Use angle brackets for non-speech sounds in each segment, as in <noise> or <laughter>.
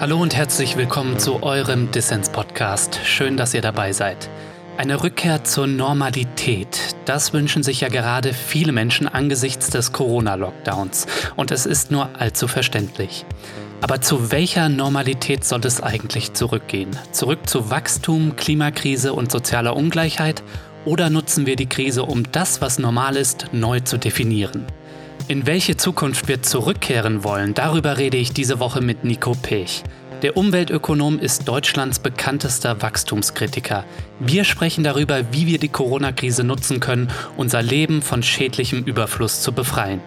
Hallo und herzlich willkommen zu eurem Dissens-Podcast. Schön, dass ihr dabei seid. Eine Rückkehr zur Normalität, das wünschen sich ja gerade viele Menschen angesichts des Corona-Lockdowns. Und es ist nur allzu verständlich. Aber zu welcher Normalität soll es eigentlich zurückgehen? Zurück zu Wachstum, Klimakrise und sozialer Ungleichheit? Oder nutzen wir die Krise, um das, was normal ist, neu zu definieren? In welche Zukunft wir zurückkehren wollen, darüber rede ich diese Woche mit Nico Pech. Der Umweltökonom ist Deutschlands bekanntester Wachstumskritiker. Wir sprechen darüber, wie wir die Corona-Krise nutzen können, unser Leben von schädlichem Überfluss zu befreien.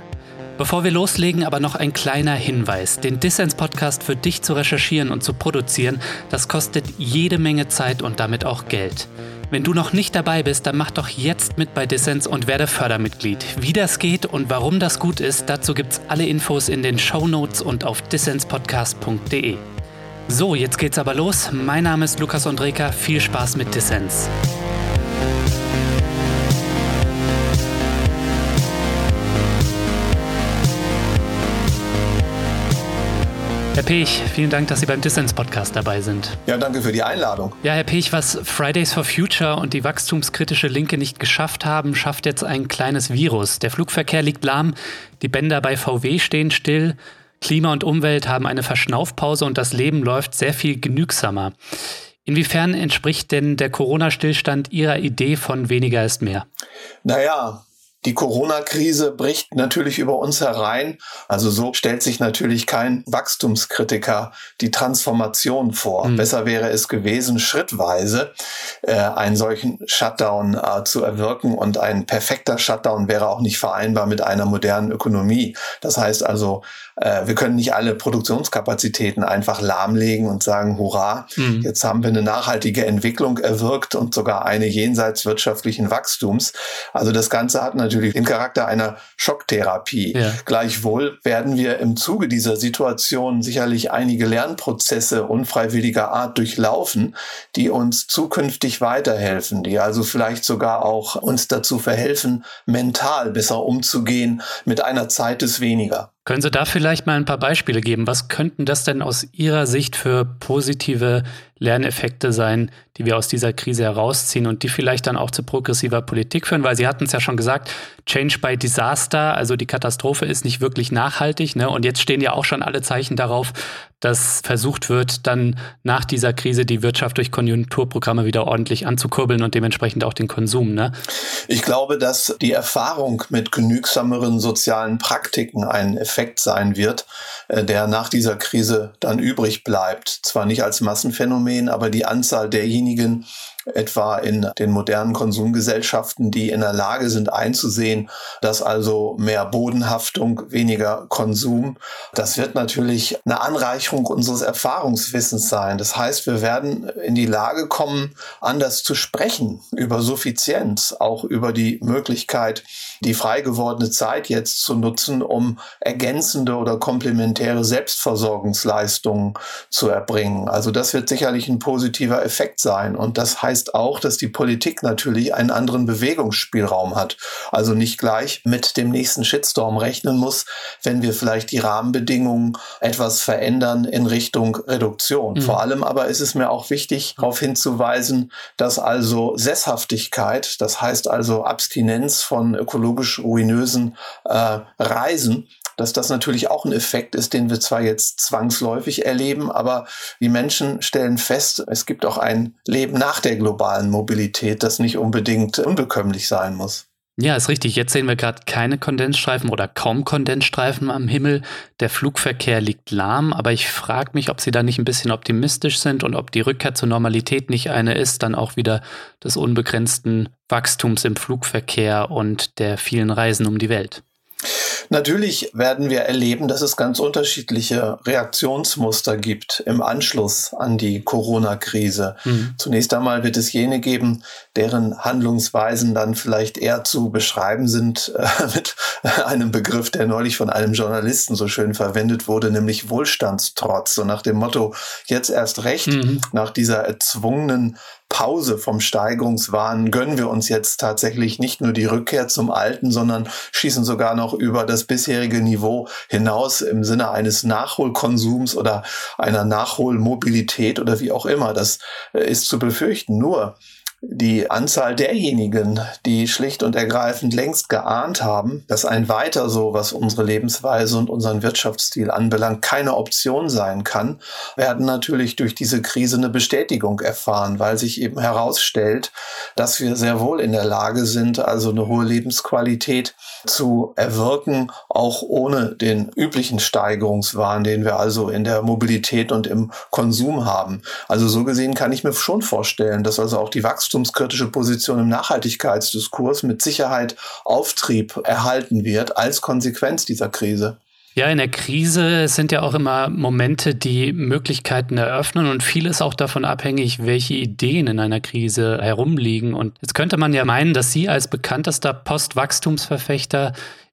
Bevor wir loslegen, aber noch ein kleiner Hinweis. Den Dissens-Podcast für dich zu recherchieren und zu produzieren, das kostet jede Menge Zeit und damit auch Geld. Wenn du noch nicht dabei bist, dann mach doch jetzt mit bei Dissens und werde Fördermitglied. Wie das geht und warum das gut ist, dazu gibt's alle Infos in den Show Notes und auf dissenspodcast.de. So, jetzt geht's aber los. Mein Name ist Lukas Andreka. Viel Spaß mit Dissens. Herr Pech, vielen Dank, dass Sie beim Dissens-Podcast dabei sind. Ja, danke für die Einladung. Ja, Herr Pech, was Fridays for Future und die wachstumskritische Linke nicht geschafft haben, schafft jetzt ein kleines Virus. Der Flugverkehr liegt lahm, die Bänder bei VW stehen still, Klima und Umwelt haben eine Verschnaufpause und das Leben läuft sehr viel genügsamer. Inwiefern entspricht denn der Corona-Stillstand Ihrer Idee von weniger ist mehr? Naja, die Corona-Krise bricht natürlich über uns herein. Also so stellt sich natürlich kein Wachstumskritiker die Transformation vor. Mhm. Besser wäre es gewesen, schrittweise äh, einen solchen Shutdown äh, zu erwirken. Und ein perfekter Shutdown wäre auch nicht vereinbar mit einer modernen Ökonomie. Das heißt also, äh, wir können nicht alle Produktionskapazitäten einfach lahmlegen und sagen, hurra, mhm. jetzt haben wir eine nachhaltige Entwicklung erwirkt und sogar eine jenseits wirtschaftlichen Wachstums. Also das Ganze hat natürlich den Charakter einer Schocktherapie. Ja. Gleichwohl werden wir im Zuge dieser Situation sicherlich einige Lernprozesse unfreiwilliger Art durchlaufen, die uns zukünftig weiterhelfen, die also vielleicht sogar auch uns dazu verhelfen, mental besser umzugehen mit einer Zeit des Weniger. Können Sie da vielleicht mal ein paar Beispiele geben? Was könnten das denn aus Ihrer Sicht für positive Lerneffekte sein, die wir aus dieser Krise herausziehen und die vielleicht dann auch zu progressiver Politik führen? Weil Sie hatten es ja schon gesagt, Change by Disaster, also die Katastrophe ist nicht wirklich nachhaltig. Ne? Und jetzt stehen ja auch schon alle Zeichen darauf, dass versucht wird, dann nach dieser Krise die Wirtschaft durch Konjunkturprogramme wieder ordentlich anzukurbeln und dementsprechend auch den Konsum. Ne? Ich glaube, dass die Erfahrung mit genügsameren sozialen Praktiken ein Effekt sein wird, äh, der nach dieser Krise dann übrig bleibt. Zwar nicht als Massenphänomen, aber die Anzahl derjenigen, etwa in den modernen Konsumgesellschaften, die in der Lage sind einzusehen, dass also mehr Bodenhaftung, weniger Konsum, das wird natürlich eine Anreicherung unseres Erfahrungswissens sein. Das heißt, wir werden in die Lage kommen, anders zu sprechen über Suffizienz, auch über die Möglichkeit, die frei gewordene Zeit jetzt zu nutzen, um ergänzende oder komplementäre Selbstversorgungsleistungen zu erbringen. Also das wird sicherlich ein positiver Effekt sein. Und das heißt auch, dass die Politik natürlich einen anderen Bewegungsspielraum hat. Also nicht gleich mit dem nächsten Shitstorm rechnen muss, wenn wir vielleicht die Rahmenbedingungen etwas verändern in Richtung Reduktion. Mhm. Vor allem aber ist es mir auch wichtig, darauf hinzuweisen, dass also Sesshaftigkeit, das heißt also Abstinenz von ökologisch ruinösen äh, Reisen, dass das natürlich auch ein Effekt ist, den wir zwar jetzt zwangsläufig erleben, aber die Menschen stellen fest, es gibt auch ein Leben nach der globalen Mobilität, das nicht unbedingt unbekömmlich sein muss. Ja, ist richtig. Jetzt sehen wir gerade keine Kondensstreifen oder kaum Kondensstreifen am Himmel. Der Flugverkehr liegt lahm, aber ich frage mich, ob Sie da nicht ein bisschen optimistisch sind und ob die Rückkehr zur Normalität nicht eine ist, dann auch wieder des unbegrenzten Wachstums im Flugverkehr und der vielen Reisen um die Welt. Natürlich werden wir erleben, dass es ganz unterschiedliche Reaktionsmuster gibt im Anschluss an die Corona-Krise. Mhm. Zunächst einmal wird es jene geben, deren Handlungsweisen dann vielleicht eher zu beschreiben sind äh, <laughs> mit einem Begriff, der neulich von einem Journalisten so schön verwendet wurde, nämlich Wohlstandstrotz. So nach dem Motto, jetzt erst recht, mhm. nach dieser erzwungenen Pause vom Steigerungswahn gönnen wir uns jetzt tatsächlich nicht nur die Rückkehr zum Alten, sondern schießen sogar noch über das bisherige Niveau hinaus im Sinne eines Nachholkonsums oder einer Nachholmobilität oder wie auch immer. Das äh, ist zu befürchten. Nur die Anzahl derjenigen, die schlicht und ergreifend längst geahnt haben, dass ein weiter so, was unsere Lebensweise und unseren Wirtschaftsstil anbelangt, keine Option sein kann, werden natürlich durch diese Krise eine Bestätigung erfahren, weil sich eben herausstellt, dass wir sehr wohl in der Lage sind, also eine hohe Lebensqualität zu erwirken, auch ohne den üblichen Steigerungswahn, den wir also in der Mobilität und im Konsum haben. Also so gesehen kann ich mir schon vorstellen, dass also auch die wachstumskritische Position im Nachhaltigkeitsdiskurs mit Sicherheit Auftrieb erhalten wird als Konsequenz dieser Krise. Ja, in der Krise sind ja auch immer Momente, die Möglichkeiten eröffnen und vieles auch davon abhängig, welche Ideen in einer Krise herumliegen. Und jetzt könnte man ja meinen, dass Sie als bekanntester Postwachstumsverfechter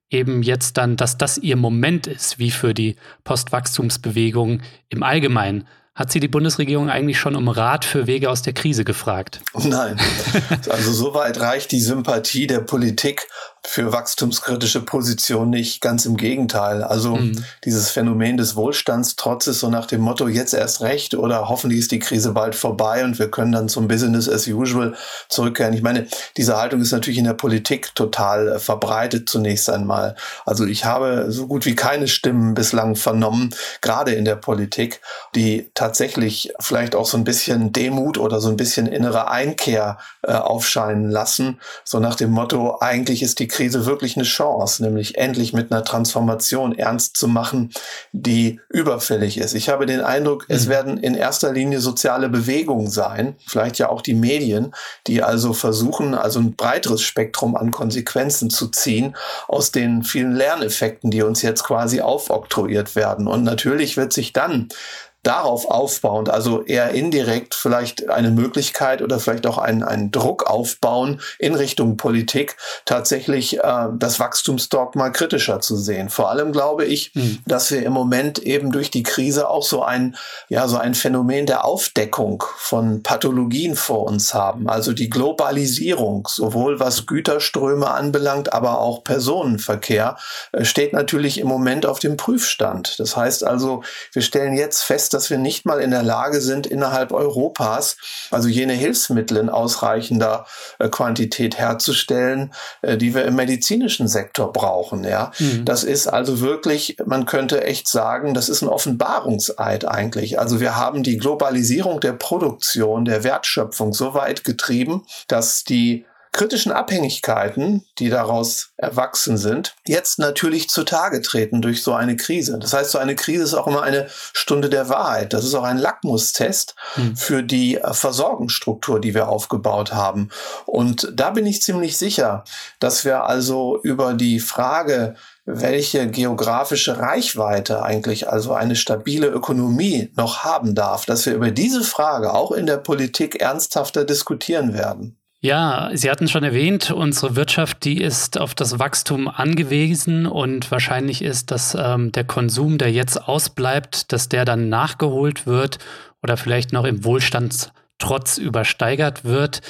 eben jetzt dann, dass das Ihr Moment ist, wie für die Postwachstumsbewegung im Allgemeinen. Hat sie die Bundesregierung eigentlich schon um Rat für Wege aus der Krise gefragt? Nein. <laughs> Also soweit reicht die Sympathie der Politik für wachstumskritische Positionen nicht. Ganz im Gegenteil. Also mhm. dieses Phänomen des Wohlstandstrotzes, so nach dem Motto, jetzt erst recht oder hoffentlich ist die Krise bald vorbei und wir können dann zum Business as usual zurückkehren. Ich meine, diese Haltung ist natürlich in der Politik total äh, verbreitet zunächst einmal. Also ich habe so gut wie keine Stimmen bislang vernommen, gerade in der Politik, die tatsächlich vielleicht auch so ein bisschen Demut oder so ein bisschen innere Einkehr äh, aufscheinen lassen. So nach dem Motto, eigentlich ist die Krise wirklich eine Chance, nämlich endlich mit einer Transformation ernst zu machen, die überfällig ist. Ich habe den Eindruck, mhm. es werden in erster Linie soziale Bewegungen sein, vielleicht ja auch die Medien, die also versuchen, also ein breiteres Spektrum an Konsequenzen zu ziehen aus den vielen Lerneffekten, die uns jetzt quasi aufoktroyiert werden. Und natürlich wird sich dann darauf aufbauend, also eher indirekt vielleicht eine Möglichkeit oder vielleicht auch einen, einen Druck aufbauen in Richtung Politik, tatsächlich äh, das Wachstumsdogma kritischer zu sehen. Vor allem glaube ich, mhm. dass wir im Moment eben durch die Krise auch so ein, ja, so ein Phänomen der Aufdeckung von Pathologien vor uns haben. Also die Globalisierung, sowohl was Güterströme anbelangt, aber auch Personenverkehr, äh, steht natürlich im Moment auf dem Prüfstand. Das heißt also, wir stellen jetzt fest, dass wir nicht mal in der Lage sind, innerhalb Europas, also jene Hilfsmittel in ausreichender äh, Quantität herzustellen, äh, die wir im medizinischen Sektor brauchen. Ja, mhm. das ist also wirklich, man könnte echt sagen, das ist ein Offenbarungseid eigentlich. Also wir haben die Globalisierung der Produktion, der Wertschöpfung so weit getrieben, dass die kritischen Abhängigkeiten, die daraus erwachsen sind, jetzt natürlich zutage treten durch so eine Krise. Das heißt, so eine Krise ist auch immer eine Stunde der Wahrheit. Das ist auch ein Lackmustest mhm. für die äh, Versorgungsstruktur, die wir aufgebaut haben. Und da bin ich ziemlich sicher, dass wir also über die Frage, welche geografische Reichweite eigentlich also eine stabile Ökonomie noch haben darf, dass wir über diese Frage auch in der Politik ernsthafter diskutieren werden. Ja, Sie hatten schon erwähnt, unsere Wirtschaft, die ist auf das Wachstum angewiesen und wahrscheinlich ist, dass ähm, der Konsum, der jetzt ausbleibt, dass der dann nachgeholt wird oder vielleicht noch im Wohlstandstrotz übersteigert wird.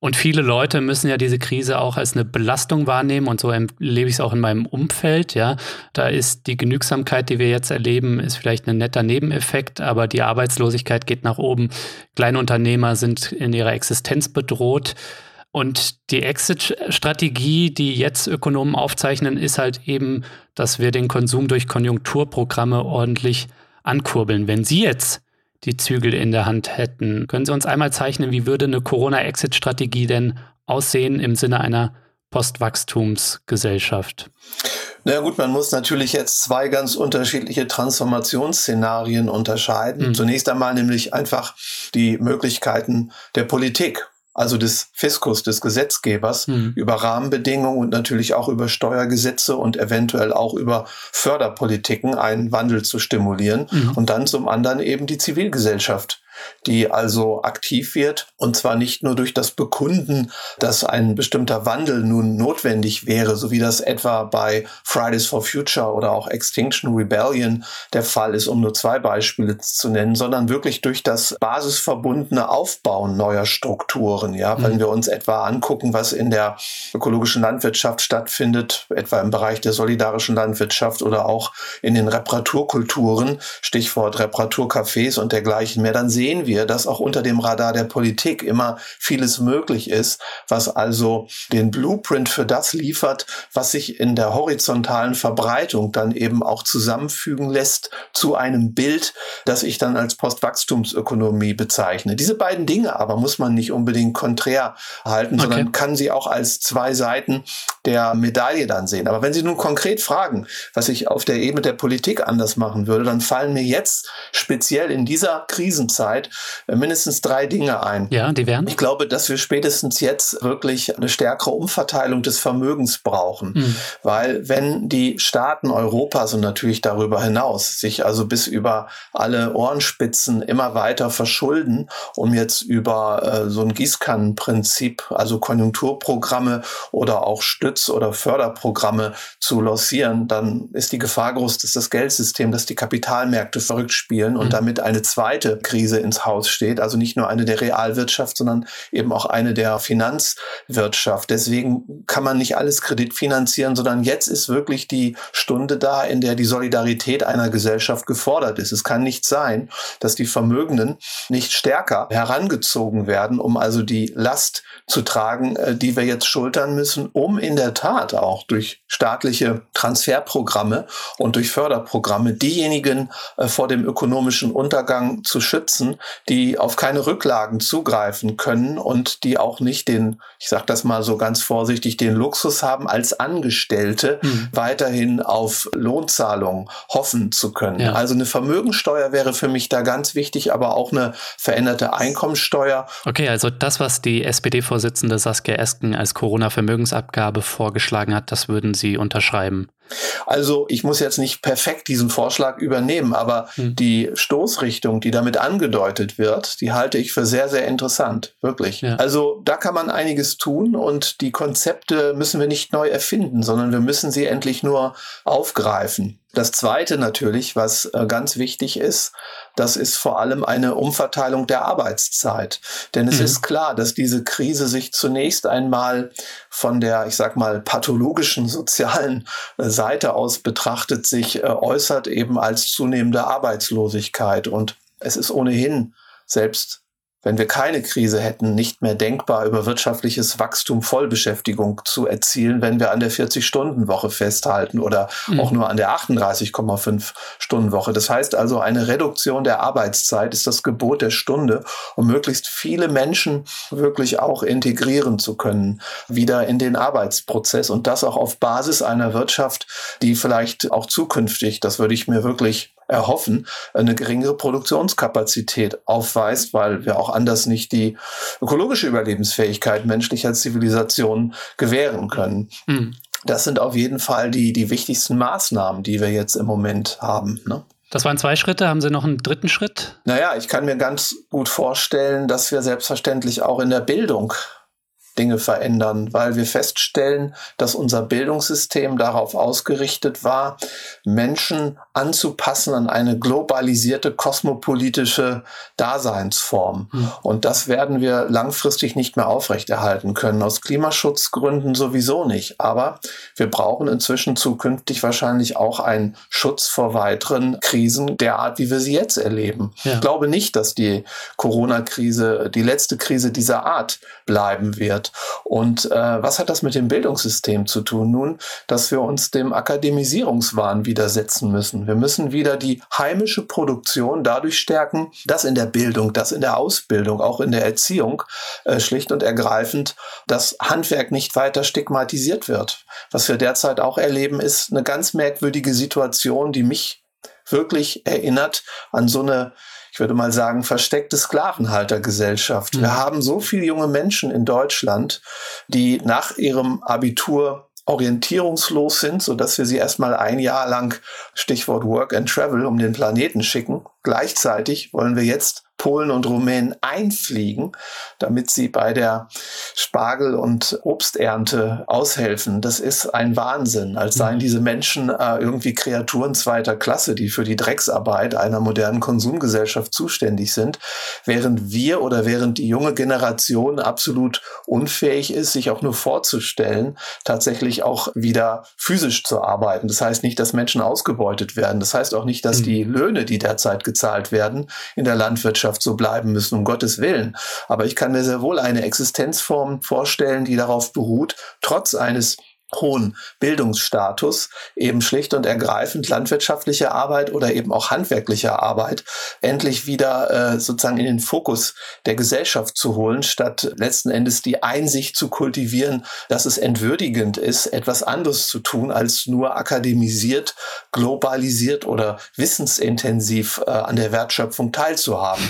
Und viele Leute müssen ja diese Krise auch als eine Belastung wahrnehmen und so erlebe ich es auch in meinem Umfeld. Ja, da ist die Genügsamkeit, die wir jetzt erleben, ist vielleicht ein netter Nebeneffekt, aber die Arbeitslosigkeit geht nach oben. Kleinunternehmer sind in ihrer Existenz bedroht. Und die Exit-Strategie, die jetzt Ökonomen aufzeichnen, ist halt eben, dass wir den Konsum durch Konjunkturprogramme ordentlich ankurbeln. Wenn Sie jetzt die Zügel in der Hand hätten. Können Sie uns einmal zeichnen, wie würde eine Corona-Exit-Strategie denn aussehen im Sinne einer Postwachstumsgesellschaft? Na gut, man muss natürlich jetzt zwei ganz unterschiedliche Transformationsszenarien unterscheiden. Mhm. Zunächst einmal nämlich einfach die Möglichkeiten der Politik also des Fiskus, des Gesetzgebers, mhm. über Rahmenbedingungen und natürlich auch über Steuergesetze und eventuell auch über Förderpolitiken einen Wandel zu stimulieren mhm. und dann zum anderen eben die Zivilgesellschaft die also aktiv wird und zwar nicht nur durch das Bekunden, dass ein bestimmter Wandel nun notwendig wäre, so wie das etwa bei Fridays for Future oder auch Extinction Rebellion der Fall ist, um nur zwei Beispiele zu nennen, sondern wirklich durch das basisverbundene Aufbauen neuer Strukturen. Ja, mhm. wenn wir uns etwa angucken, was in der ökologischen Landwirtschaft stattfindet, etwa im Bereich der solidarischen Landwirtschaft oder auch in den Reparaturkulturen, Stichwort Reparaturcafés und dergleichen mehr, dann sehen wir, dass auch unter dem Radar der Politik immer vieles möglich ist, was also den Blueprint für das liefert, was sich in der horizontalen Verbreitung dann eben auch zusammenfügen lässt zu einem Bild, das ich dann als Postwachstumsökonomie bezeichne. Diese beiden Dinge aber muss man nicht unbedingt konträr halten, okay. sondern kann sie auch als zwei Seiten der Medaille dann sehen. Aber wenn Sie nun konkret fragen, was ich auf der Ebene der Politik anders machen würde, dann fallen mir jetzt speziell in dieser Krisenzeit äh, mindestens drei Dinge ein. Ja, die wären? Ich glaube, dass wir spätestens jetzt wirklich eine stärkere Umverteilung des Vermögens brauchen. Mhm. Weil wenn die Staaten Europas und natürlich darüber hinaus sich also bis über alle Ohrenspitzen immer weiter verschulden, um jetzt über äh, so ein Gießkannenprinzip, also Konjunkturprogramme oder auch Stütz- oder Förderprogramme zu lancieren, dann ist die Gefahr groß, dass das Geldsystem, dass die Kapitalmärkte verrückt spielen und mhm. damit eine zweite Krise ins Haus steht. Also nicht nur eine der Realwirtschaft, sondern eben auch eine der Finanzwirtschaft. Deswegen kann man nicht alles kreditfinanzieren, sondern jetzt ist wirklich die Stunde da, in der die Solidarität einer Gesellschaft gefordert ist. Es kann nicht sein, dass die Vermögenden nicht stärker herangezogen werden, um also die Last zu tragen, äh, die wir jetzt schultern müssen, um in der Tat auch durch staatliche Transferprogramme und durch Förderprogramme diejenigen äh, vor dem ökonomischen Untergang zu schützen, die auf keine Rücklagen zugreifen können und die auch nicht den, ich sage das mal so ganz vorsichtig, den Luxus haben, als Angestellte mhm. weiterhin auf Lohnzahlungen hoffen zu können. Ja. Also eine Vermögensteuer wäre für mich da ganz wichtig, aber auch eine veränderte Einkommensteuer. Okay, also das, was die SPD-Vorsitzende Saskia Esken als Corona-Vermögensabgabe vorgeschlagen hat, das würden Sie unterschreiben. Also ich muss jetzt nicht perfekt diesen Vorschlag übernehmen, aber hm. die Stoßrichtung, die damit angedeutet wird, die halte ich für sehr, sehr interessant, wirklich. Ja. Also da kann man einiges tun und die Konzepte müssen wir nicht neu erfinden, sondern wir müssen sie endlich nur aufgreifen. Das Zweite natürlich, was äh, ganz wichtig ist, das ist vor allem eine Umverteilung der Arbeitszeit. Denn es mhm. ist klar, dass diese Krise sich zunächst einmal von der, ich sag mal, pathologischen <laughs> sozialen äh, Seite aus betrachtet sich äh, äußert eben als zunehmende Arbeitslosigkeit. Und es ist ohnehin selbst wenn wir keine Krise hätten, nicht mehr denkbar, über wirtschaftliches Wachstum Vollbeschäftigung zu erzielen, wenn wir an der 40-Stunden-Woche festhalten oder mhm. auch nur an der 38,5-Stunden-Woche. Das heißt also, eine Reduktion der Arbeitszeit ist das Gebot der Stunde, um möglichst viele Menschen wirklich auch integrieren zu können, wieder in den Arbeitsprozess und das auch auf Basis einer Wirtschaft, die vielleicht auch zukünftig, das würde ich mir wirklich erhoffen, eine geringere Produktionskapazität aufweist, weil wir auch anders nicht die ökologische Überlebensfähigkeit menschlicher Zivilisation gewähren können. Mhm. Das sind auf jeden Fall die, die wichtigsten Maßnahmen, die wir jetzt im Moment haben. Ne? Das waren zwei Schritte. Haben Sie noch einen dritten Schritt? Naja, ich kann mir ganz gut vorstellen, dass wir selbstverständlich auch in der Bildung Dinge verändern, weil wir feststellen, dass unser Bildungssystem darauf ausgerichtet war, Menschen anzupassen an eine globalisierte kosmopolitische Daseinsform. Mhm. Und das werden wir langfristig nicht mehr aufrechterhalten können. Aus Klimaschutzgründen sowieso nicht. Aber wir brauchen inzwischen zukünftig wahrscheinlich auch einen Schutz vor weiteren Krisen der Art, wie wir sie jetzt erleben. Ja. Ich glaube nicht, dass die Corona-Krise die letzte Krise dieser Art bleiben wird. Und äh, was hat das mit dem Bildungssystem zu tun? Nun, dass wir uns dem Akademisierungswahn widersetzen müssen. Wir müssen wieder die heimische Produktion dadurch stärken, dass in der Bildung, dass in der Ausbildung, auch in der Erziehung äh, schlicht und ergreifend das Handwerk nicht weiter stigmatisiert wird. Was wir derzeit auch erleben, ist eine ganz merkwürdige Situation, die mich wirklich erinnert an so eine ich würde mal sagen, versteckte Sklavenhaltergesellschaft. Mhm. Wir haben so viele junge Menschen in Deutschland, die nach ihrem Abitur orientierungslos sind, so dass wir sie erstmal ein Jahr lang, Stichwort Work and Travel, um den Planeten schicken. Gleichzeitig wollen wir jetzt Polen und Rumänen einfliegen, damit sie bei der Spargel- und Obsternte aushelfen. Das ist ein Wahnsinn, als seien mhm. diese Menschen äh, irgendwie Kreaturen zweiter Klasse, die für die Drecksarbeit einer modernen Konsumgesellschaft zuständig sind, während wir oder während die junge Generation absolut unfähig ist, sich auch nur vorzustellen, tatsächlich auch wieder physisch zu arbeiten. Das heißt nicht, dass Menschen ausgebeutet werden. Das heißt auch nicht, dass mhm. die Löhne, die derzeit gezahlt werden, in der Landwirtschaft so bleiben müssen, um Gottes Willen. Aber ich kann mir sehr wohl eine Existenzform vorstellen, die darauf beruht, trotz eines hohen Bildungsstatus eben schlicht und ergreifend landwirtschaftliche Arbeit oder eben auch handwerkliche Arbeit endlich wieder äh, sozusagen in den Fokus der Gesellschaft zu holen, statt letzten Endes die Einsicht zu kultivieren, dass es entwürdigend ist, etwas anderes zu tun, als nur akademisiert, globalisiert oder wissensintensiv äh, an der Wertschöpfung teilzuhaben.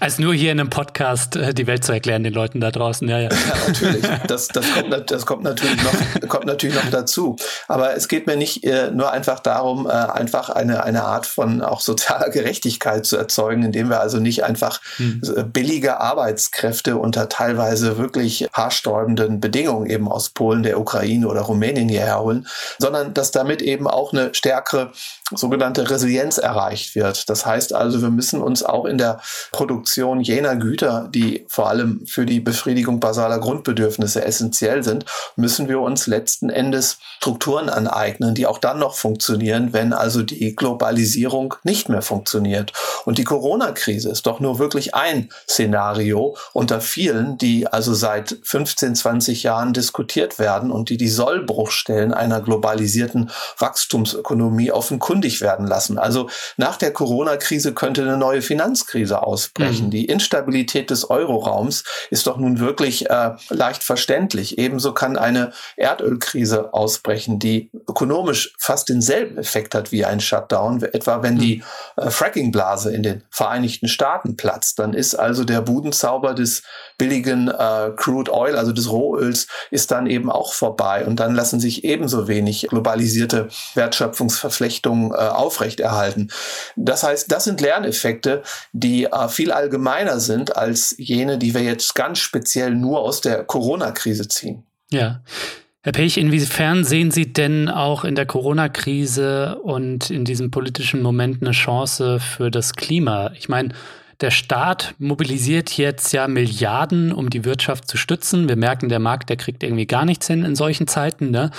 Als nur hier in einem Podcast äh, die Welt zu erklären, den Leuten da draußen, ja, ja. <laughs> ja natürlich. Das, das, kommt, das kommt natürlich noch, kommt natürlich natürlich noch dazu. Aber es geht mir nicht äh, nur einfach darum, äh, einfach eine, eine Art von auch sozialer <laughs> Gerechtigkeit zu erzeugen, indem wir also nicht einfach hm. billige Arbeitskräfte unter teilweise wirklich haarsträubenden Bedingungen eben aus Polen, der Ukraine oder Rumänien hierher holen, sondern dass damit eben auch eine stärkere sogenannte Resilienz erreicht wird. Das heißt also, wir müssen uns auch in der Produktion jener Güter, die vor allem für die Befriedigung basaler Grundbedürfnisse essentiell sind, müssen wir uns letzten Endes Strukturen aneignen, die auch dann noch funktionieren, wenn also die Globalisierung nicht mehr funktioniert. Und die Corona-Krise ist doch nur wirklich ein Szenario unter vielen, die also seit 15, 20 Jahren diskutiert werden und die die Sollbruchstellen einer globalisierten Wachstumsökonomie offenkundig werden lassen. Also nach der Corona-Krise könnte eine neue Finanzkrise ausbrechen. Mhm. Die Instabilität des Euroraums ist doch nun wirklich äh, leicht verständlich. Ebenso kann eine Erdölkrise Krise ausbrechen, die ökonomisch fast denselben Effekt hat wie ein Shutdown. Etwa wenn die hm. äh, Fracking-Blase in den Vereinigten Staaten platzt, dann ist also der Budenzauber des billigen äh, Crude Oil, also des Rohöls, ist dann eben auch vorbei. Und dann lassen sich ebenso wenig globalisierte Wertschöpfungsverflechtungen äh, aufrechterhalten. Das heißt, das sind Lerneffekte, die äh, viel allgemeiner sind als jene, die wir jetzt ganz speziell nur aus der Corona-Krise ziehen. Ja. Herr Pech, inwiefern sehen Sie denn auch in der Corona-Krise und in diesem politischen Moment eine Chance für das Klima? Ich meine, der Staat mobilisiert jetzt ja Milliarden, um die Wirtschaft zu stützen. Wir merken, der Markt, der kriegt irgendwie gar nichts hin in solchen Zeiten. Ne?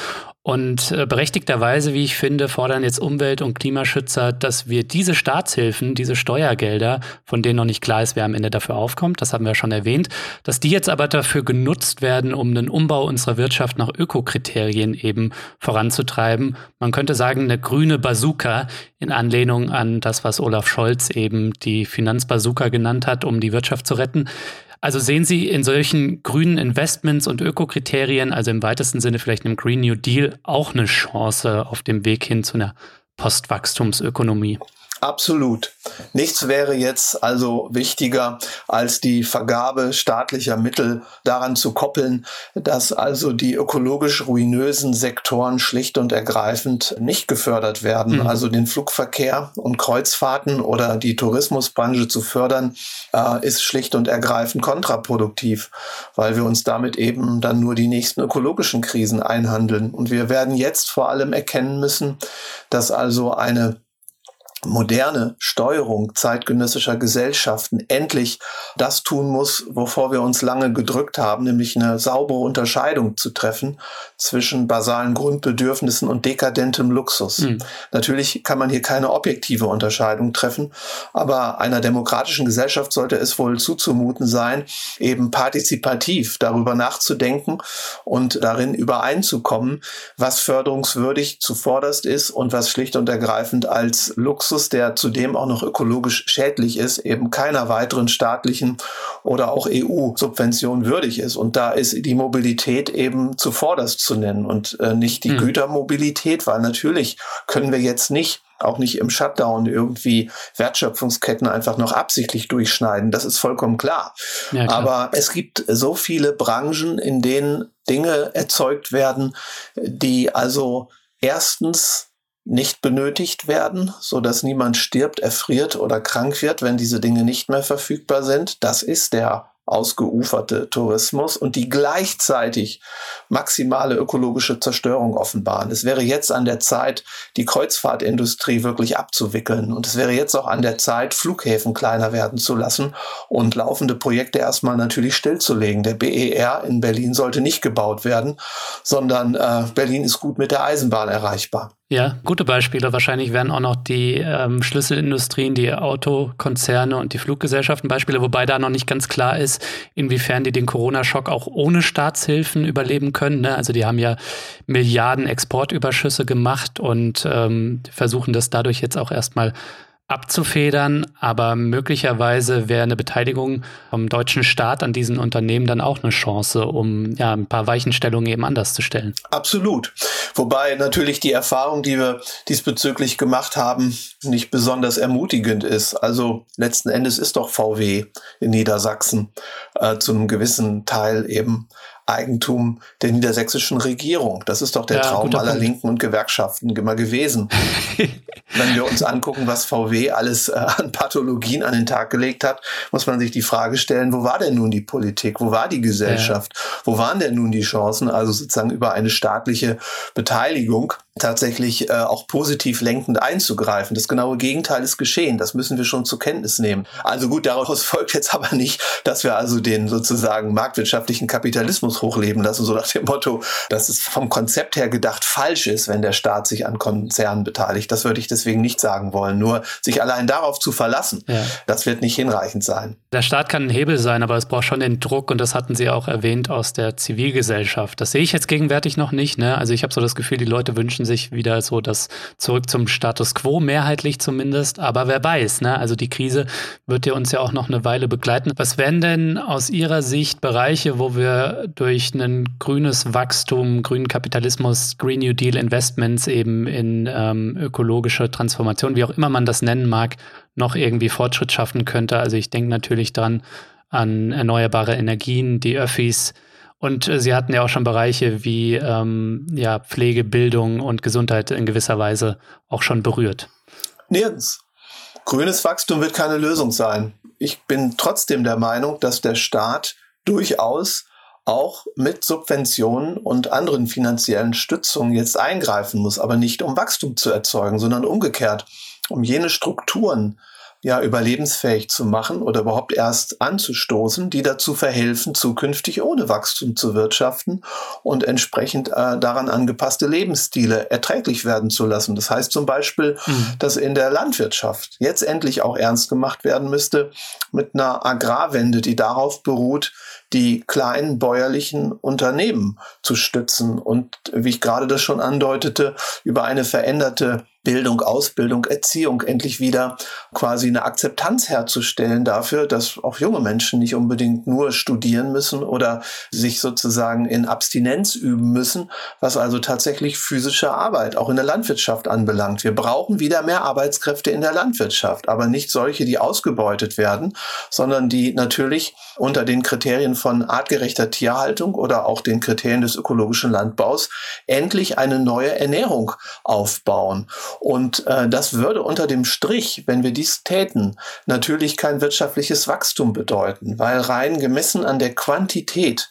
Und äh, berechtigterweise, wie ich finde, fordern jetzt Umwelt- und Klimaschützer, dass wir diese Staatshilfen, diese Steuergelder, von denen noch nicht klar ist, wer am Ende dafür aufkommt, das haben wir schon erwähnt, dass die jetzt aber dafür genutzt werden, um den Umbau unserer Wirtschaft nach Ökokriterien eben voranzutreiben. Man könnte sagen, eine grüne Bazooka in Anlehnung an das, was Olaf Scholz eben die Finanzbazooka genannt hat, um die Wirtschaft zu retten. Also sehen Sie in solchen grünen Investments und Ökokriterien, also im weitesten Sinne vielleicht einem Green New Deal, auch eine Chance auf dem Weg hin zu einer Postwachstumsökonomie? Absolut. Nichts wäre jetzt also wichtiger, als die Vergabe staatlicher Mittel daran zu koppeln, dass also die ökologisch ruinösen Sektoren schlicht und ergreifend nicht gefördert werden. Mhm. Also den Flugverkehr und Kreuzfahrten oder die Tourismusbranche zu fördern, äh, ist schlicht und ergreifend kontraproduktiv, weil wir uns damit eben dann nur die nächsten ökologischen Krisen einhandeln. Und wir werden jetzt vor allem erkennen müssen, dass also eine moderne Steuerung zeitgenössischer Gesellschaften endlich das tun muss, wovor wir uns lange gedrückt haben, nämlich eine saubere Unterscheidung zu treffen zwischen basalen Grundbedürfnissen und dekadentem Luxus. Mhm. Natürlich kann man hier keine objektive Unterscheidung treffen, aber einer demokratischen Gesellschaft sollte es wohl zuzumuten sein, eben partizipativ darüber nachzudenken und darin übereinzukommen, was förderungswürdig zuvorderst ist und was schlicht und ergreifend als Luxus Luxus, der zudem auch noch ökologisch schädlich ist, eben keiner weiteren staatlichen oder auch EU-Subvention würdig ist. Und da ist die Mobilität eben zuvorderst zu nennen und äh, nicht die mhm. Gütermobilität, weil natürlich können wir jetzt nicht auch nicht im Shutdown irgendwie Wertschöpfungsketten einfach noch absichtlich durchschneiden. Das ist vollkommen klar. Ja, klar. Aber es gibt so viele Branchen, in denen Dinge erzeugt werden, die also erstens nicht benötigt werden, so dass niemand stirbt, erfriert oder krank wird, wenn diese Dinge nicht mehr verfügbar sind. Das ist der ausgeuferte Tourismus und die gleichzeitig maximale ökologische Zerstörung offenbaren. Es wäre jetzt an der Zeit, die Kreuzfahrtindustrie wirklich abzuwickeln. Und es wäre jetzt auch an der Zeit, Flughäfen kleiner werden zu lassen und laufende Projekte erstmal natürlich stillzulegen. Der BER in Berlin sollte nicht gebaut werden, sondern äh, Berlin ist gut mit der Eisenbahn erreichbar. Ja, gute Beispiele. Wahrscheinlich wären auch noch die ähm, Schlüsselindustrien, die Autokonzerne und die Fluggesellschaften Beispiele, wobei da noch nicht ganz klar ist, inwiefern die den Corona-Schock auch ohne Staatshilfen überleben können. Ne? Also die haben ja Milliarden Exportüberschüsse gemacht und ähm, versuchen das dadurch jetzt auch erstmal abzufedern, aber möglicherweise wäre eine Beteiligung vom deutschen Staat an diesen Unternehmen dann auch eine Chance, um ja ein paar Weichenstellungen eben anders zu stellen. Absolut. Wobei natürlich die Erfahrung, die wir diesbezüglich gemacht haben, nicht besonders ermutigend ist. Also letzten Endes ist doch VW in Niedersachsen äh, zu einem gewissen Teil eben Eigentum der niedersächsischen Regierung. Das ist doch der ja, Traum aller Punkt. Linken und Gewerkschaften immer gewesen. <laughs> Wenn wir uns angucken, was VW alles äh, an Pathologien an den Tag gelegt hat, muss man sich die Frage stellen, wo war denn nun die Politik? Wo war die Gesellschaft? Ja. Wo waren denn nun die Chancen, also sozusagen über eine staatliche Beteiligung tatsächlich äh, auch positiv lenkend einzugreifen. Das genaue Gegenteil ist geschehen. Das müssen wir schon zur Kenntnis nehmen. Also gut, daraus <laughs> folgt jetzt aber nicht, dass wir also den sozusagen marktwirtschaftlichen Kapitalismus hochleben lassen, so nach dem Motto, dass es vom Konzept her gedacht falsch ist, wenn der Staat sich an Konzernen beteiligt. Das würde ich deswegen nicht sagen wollen. Nur sich allein darauf zu verlassen, ja. das wird nicht hinreichend sein. Der Staat kann ein Hebel sein, aber es braucht schon den Druck und das hatten Sie auch erwähnt aus der Zivilgesellschaft. Das sehe ich jetzt gegenwärtig noch nicht. Ne? Also ich habe so das Gefühl, die Leute wünschen wünschen sich wieder so das zurück zum Status quo, mehrheitlich zumindest. Aber wer weiß, ne? Also die Krise wird ja uns ja auch noch eine Weile begleiten. Was wären denn aus Ihrer Sicht Bereiche, wo wir durch ein grünes Wachstum, grünen Kapitalismus, Green New Deal Investments eben in ähm, ökologische Transformation, wie auch immer man das nennen mag, noch irgendwie Fortschritt schaffen könnte? Also ich denke natürlich dran an erneuerbare Energien, die Öffis, und äh, Sie hatten ja auch schon Bereiche wie ähm, ja, Pflege, Bildung und Gesundheit in gewisser Weise auch schon berührt. Nirgends. Grünes Wachstum wird keine Lösung sein. Ich bin trotzdem der Meinung, dass der Staat durchaus auch mit Subventionen und anderen finanziellen Stützungen jetzt eingreifen muss, aber nicht um Wachstum zu erzeugen, sondern umgekehrt, um jene Strukturen ja überlebensfähig zu machen oder überhaupt erst anzustoßen, die dazu verhelfen, zukünftig ohne Wachstum zu wirtschaften und entsprechend äh, daran angepasste Lebensstile erträglich werden zu lassen. Das heißt zum Beispiel, mhm. dass in der Landwirtschaft jetzt endlich auch ernst gemacht werden müsste mit einer Agrarwende, die darauf beruht, die kleinen bäuerlichen Unternehmen zu stützen und, wie ich gerade das schon andeutete, über eine veränderte Bildung, Ausbildung, Erziehung endlich wieder quasi eine Akzeptanz herzustellen dafür, dass auch junge Menschen nicht unbedingt nur studieren müssen oder sich sozusagen in Abstinenz üben müssen, was also tatsächlich physische Arbeit auch in der Landwirtschaft anbelangt. Wir brauchen wieder mehr Arbeitskräfte in der Landwirtschaft, aber nicht solche, die ausgebeutet werden, sondern die natürlich unter den Kriterien von artgerechter Tierhaltung oder auch den Kriterien des ökologischen Landbaus endlich eine neue Ernährung aufbauen. Und äh, das würde unter dem Strich, wenn wir dies täten, natürlich kein wirtschaftliches Wachstum bedeuten, weil rein gemessen an der Quantität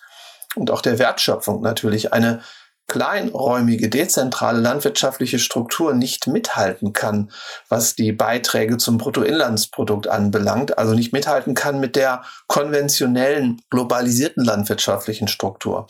und auch der Wertschöpfung natürlich eine kleinräumige, dezentrale landwirtschaftliche Struktur nicht mithalten kann, was die Beiträge zum Bruttoinlandsprodukt anbelangt, also nicht mithalten kann mit der konventionellen, globalisierten landwirtschaftlichen Struktur.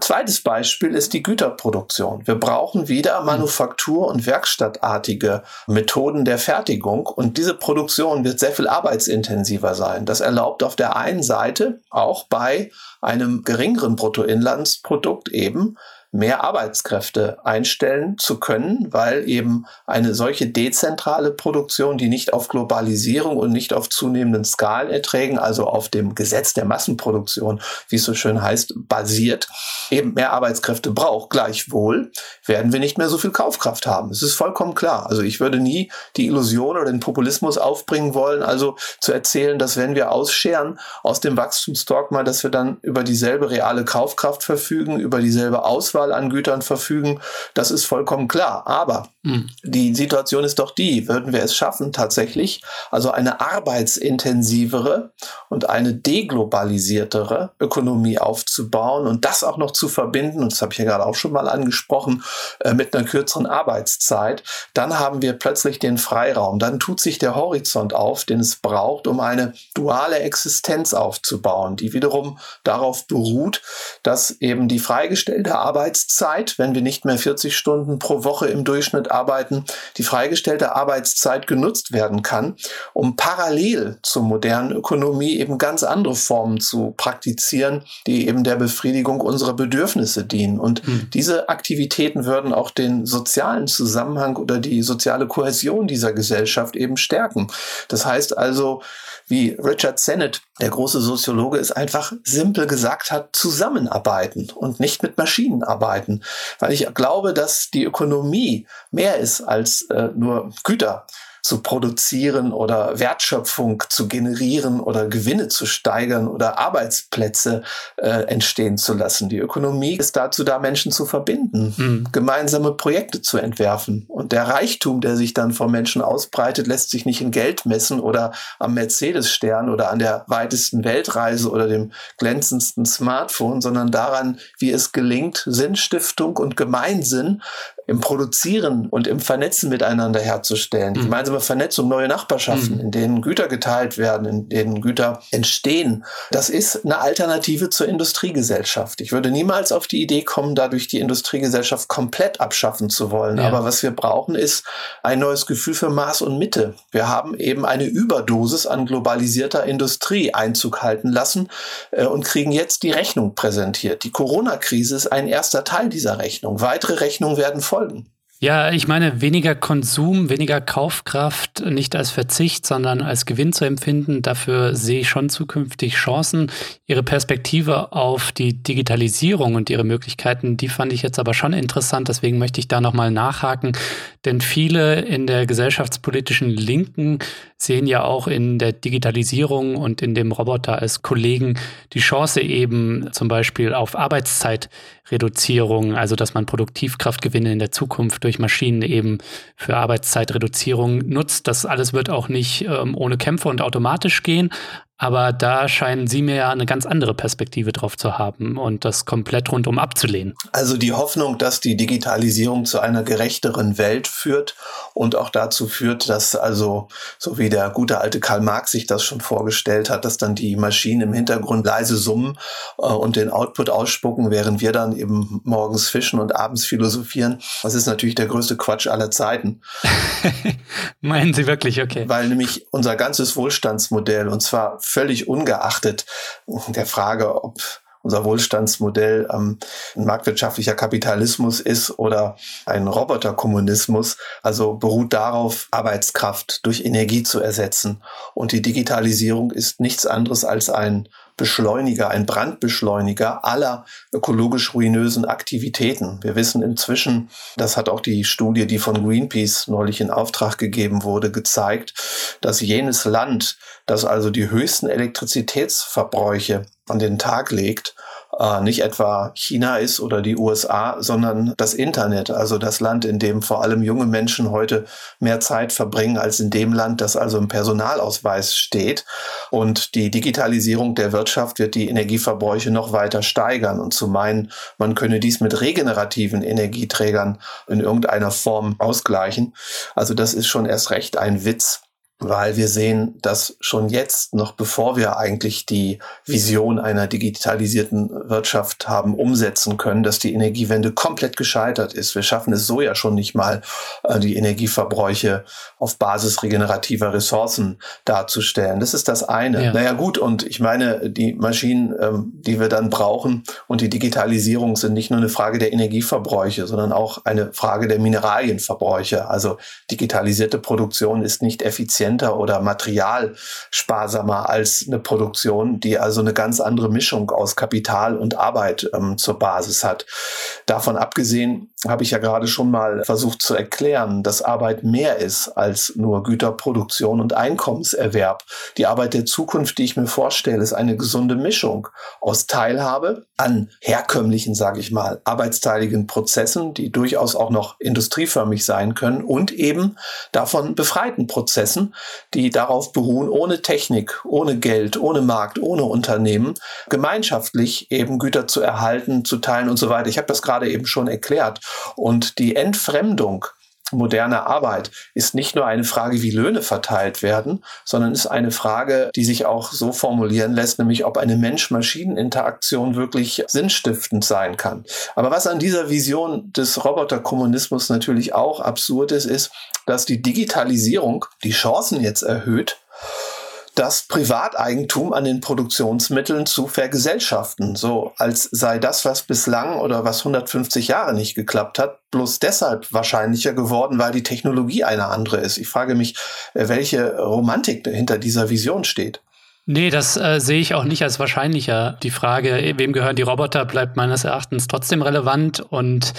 Zweites Beispiel ist die Güterproduktion. Wir brauchen wieder hm. Manufaktur- und werkstattartige Methoden der Fertigung und diese Produktion wird sehr viel arbeitsintensiver sein. Das erlaubt auf der einen Seite auch bei einem geringeren Bruttoinlandsprodukt eben mehr Arbeitskräfte einstellen zu können, weil eben eine solche dezentrale Produktion, die nicht auf Globalisierung und nicht auf zunehmenden Skalenerträgen, also auf dem Gesetz der Massenproduktion, wie es so schön heißt, basiert, eben mehr Arbeitskräfte braucht. Gleichwohl werden wir nicht mehr so viel Kaufkraft haben. Es ist vollkommen klar. Also ich würde nie die Illusion oder den Populismus aufbringen wollen, also zu erzählen, dass wenn wir ausscheren aus dem Wachstumsdogma, dass wir dann über dieselbe reale Kaufkraft verfügen, über dieselbe Auswahl Auswahl an Gütern verfügen. Das ist vollkommen klar. Aber mhm. die Situation ist doch die, würden wir es schaffen, tatsächlich, also eine arbeitsintensivere und eine deglobalisierte Ökonomie aufzubauen und das auch noch zu verbinden, und das habe ich ja gerade auch schon mal angesprochen, äh, mit einer kürzeren Arbeitszeit, dann haben wir plötzlich den Freiraum. Dann tut sich der Horizont auf, den es braucht, um eine duale Existenz aufzubauen, die wiederum darauf beruht, dass eben die freigestellte Arbeitszeit, wenn wir nicht mehr 40 Stunden pro Woche im Durchschnitt arbeiten, die freigestellte Arbeitszeit genutzt werden kann, um parallel zur modernen Ökonomie eben ganz andere Formen zu praktizieren, die eben der Befriedigung unserer Bedürfnisse dienen. Und mhm. diese Aktivitäten würden auch den sozialen Zusammenhang oder die soziale Kohäsion dieser Gesellschaft eben stärken. Das heißt also, wie Richard Sennett, der große Soziologe, es einfach simpel gesagt hat, zusammenarbeiten und nicht mit Maschinen arbeiten. Weil ich glaube, dass die Ökonomie mehr ist als äh, nur Güter zu produzieren oder Wertschöpfung zu generieren oder Gewinne zu steigern oder Arbeitsplätze äh, entstehen zu lassen. Die Ökonomie ist dazu da, Menschen zu verbinden, mhm. gemeinsame Projekte zu entwerfen. Und der Reichtum, der sich dann vor Menschen ausbreitet, lässt sich nicht in Geld messen oder am Mercedes-Stern oder an der weitesten Weltreise oder dem glänzendsten Smartphone, sondern daran, wie es gelingt, Sinnstiftung und Gemeinsinn im Produzieren und im Vernetzen miteinander herzustellen. Die mhm. gemeinsame Vernetzung, neue Nachbarschaften, mhm. in denen Güter geteilt werden, in denen Güter entstehen. Das ist eine Alternative zur Industriegesellschaft. Ich würde niemals auf die Idee kommen, dadurch die Industriegesellschaft komplett abschaffen zu wollen. Ja. Aber was wir brauchen, ist ein neues Gefühl für Maß und Mitte. Wir haben eben eine Überdosis an globalisierter Industrie Einzug halten lassen äh, und kriegen jetzt die Rechnung präsentiert. Die Corona-Krise ist ein erster Teil dieser Rechnung. Weitere Rechnungen werden folgen folgen. Ja, ich meine, weniger Konsum, weniger Kaufkraft, nicht als Verzicht, sondern als Gewinn zu empfinden. Dafür sehe ich schon zukünftig Chancen. Ihre Perspektive auf die Digitalisierung und ihre Möglichkeiten, die fand ich jetzt aber schon interessant. Deswegen möchte ich da nochmal nachhaken. Denn viele in der gesellschaftspolitischen Linken sehen ja auch in der Digitalisierung und in dem Roboter als Kollegen die Chance eben zum Beispiel auf Arbeitszeitreduzierung, also dass man Produktivkraftgewinne in der Zukunft durch Maschinen eben für Arbeitszeitreduzierung nutzt. Das alles wird auch nicht ähm, ohne Kämpfe und automatisch gehen, aber da scheinen Sie mir ja eine ganz andere Perspektive drauf zu haben und das komplett rundum abzulehnen. Also die Hoffnung, dass die Digitalisierung zu einer gerechteren Welt führt und auch dazu führt, dass also, so wie der gute alte Karl Marx sich das schon vorgestellt hat, dass dann die Maschinen im Hintergrund leise summen äh, und den Output ausspucken, während wir dann eben morgens fischen und abends philosophieren. Das ist natürlich der größte Quatsch aller Zeiten. <laughs> Meinen Sie wirklich, okay. Weil nämlich unser ganzes Wohlstandsmodell, und zwar völlig ungeachtet der Frage, ob unser Wohlstandsmodell ähm, ein marktwirtschaftlicher Kapitalismus ist oder ein Roboterkommunismus, also beruht darauf, Arbeitskraft durch Energie zu ersetzen. Und die Digitalisierung ist nichts anderes als ein Beschleuniger, ein Brandbeschleuniger aller ökologisch ruinösen Aktivitäten. Wir wissen inzwischen, das hat auch die Studie, die von Greenpeace neulich in Auftrag gegeben wurde, gezeigt, dass jenes Land, das also die höchsten Elektrizitätsverbräuche an den Tag legt, äh, nicht etwa China ist oder die USA, sondern das Internet, also das Land, in dem vor allem junge Menschen heute mehr Zeit verbringen als in dem Land, das also im Personalausweis steht. Und die Digitalisierung der Wirtschaft wird die Energieverbräuche noch weiter steigern. Und zu meinen, man könne dies mit regenerativen Energieträgern in irgendeiner Form ausgleichen, also das ist schon erst recht ein Witz weil wir sehen, dass schon jetzt, noch bevor wir eigentlich die Vision einer digitalisierten Wirtschaft haben umsetzen können, dass die Energiewende komplett gescheitert ist. Wir schaffen es so ja schon nicht mal, äh, die Energieverbräuche auf Basis regenerativer Ressourcen darzustellen. Das ist das eine. Ja. Naja gut, und ich meine, die Maschinen, ähm, die wir dann brauchen und die Digitalisierung sind nicht nur eine Frage der Energieverbräuche, sondern auch eine Frage der Mineralienverbräuche. Also digitalisierte Produktion ist nicht effizient effizienter oder materialsparsamer als eine Produktion, die also eine ganz andere Mischung aus Kapital und Arbeit ähm, zur Basis hat. Davon abgesehen habe ich ja gerade schon mal versucht zu erklären, dass Arbeit mehr ist als nur Güterproduktion und Einkommenserwerb. Die Arbeit der Zukunft, die ich mir vorstelle, ist eine gesunde Mischung aus Teilhabe an herkömmlichen, sage ich mal, arbeitsteiligen Prozessen, die durchaus auch noch industrieförmig sein können und eben davon befreiten Prozessen, die darauf beruhen, ohne Technik, ohne Geld, ohne Markt, ohne Unternehmen, gemeinschaftlich eben Güter zu erhalten, zu teilen und so weiter. Ich habe das gerade eben schon erklärt. Und die Entfremdung moderner Arbeit ist nicht nur eine Frage, wie Löhne verteilt werden, sondern ist eine Frage, die sich auch so formulieren lässt, nämlich ob eine Mensch-Maschinen-Interaktion wirklich sinnstiftend sein kann. Aber was an dieser Vision des Roboterkommunismus natürlich auch absurd ist, ist, dass die Digitalisierung die Chancen jetzt erhöht, das Privateigentum an den Produktionsmitteln zu vergesellschaften, so als sei das, was bislang oder was 150 Jahre nicht geklappt hat, bloß deshalb wahrscheinlicher geworden, weil die Technologie eine andere ist. Ich frage mich, äh, welche Romantik hinter dieser Vision steht. Nee, das äh, sehe ich auch nicht als wahrscheinlicher. Die Frage, wem gehören die Roboter, bleibt meines Erachtens trotzdem relevant. Und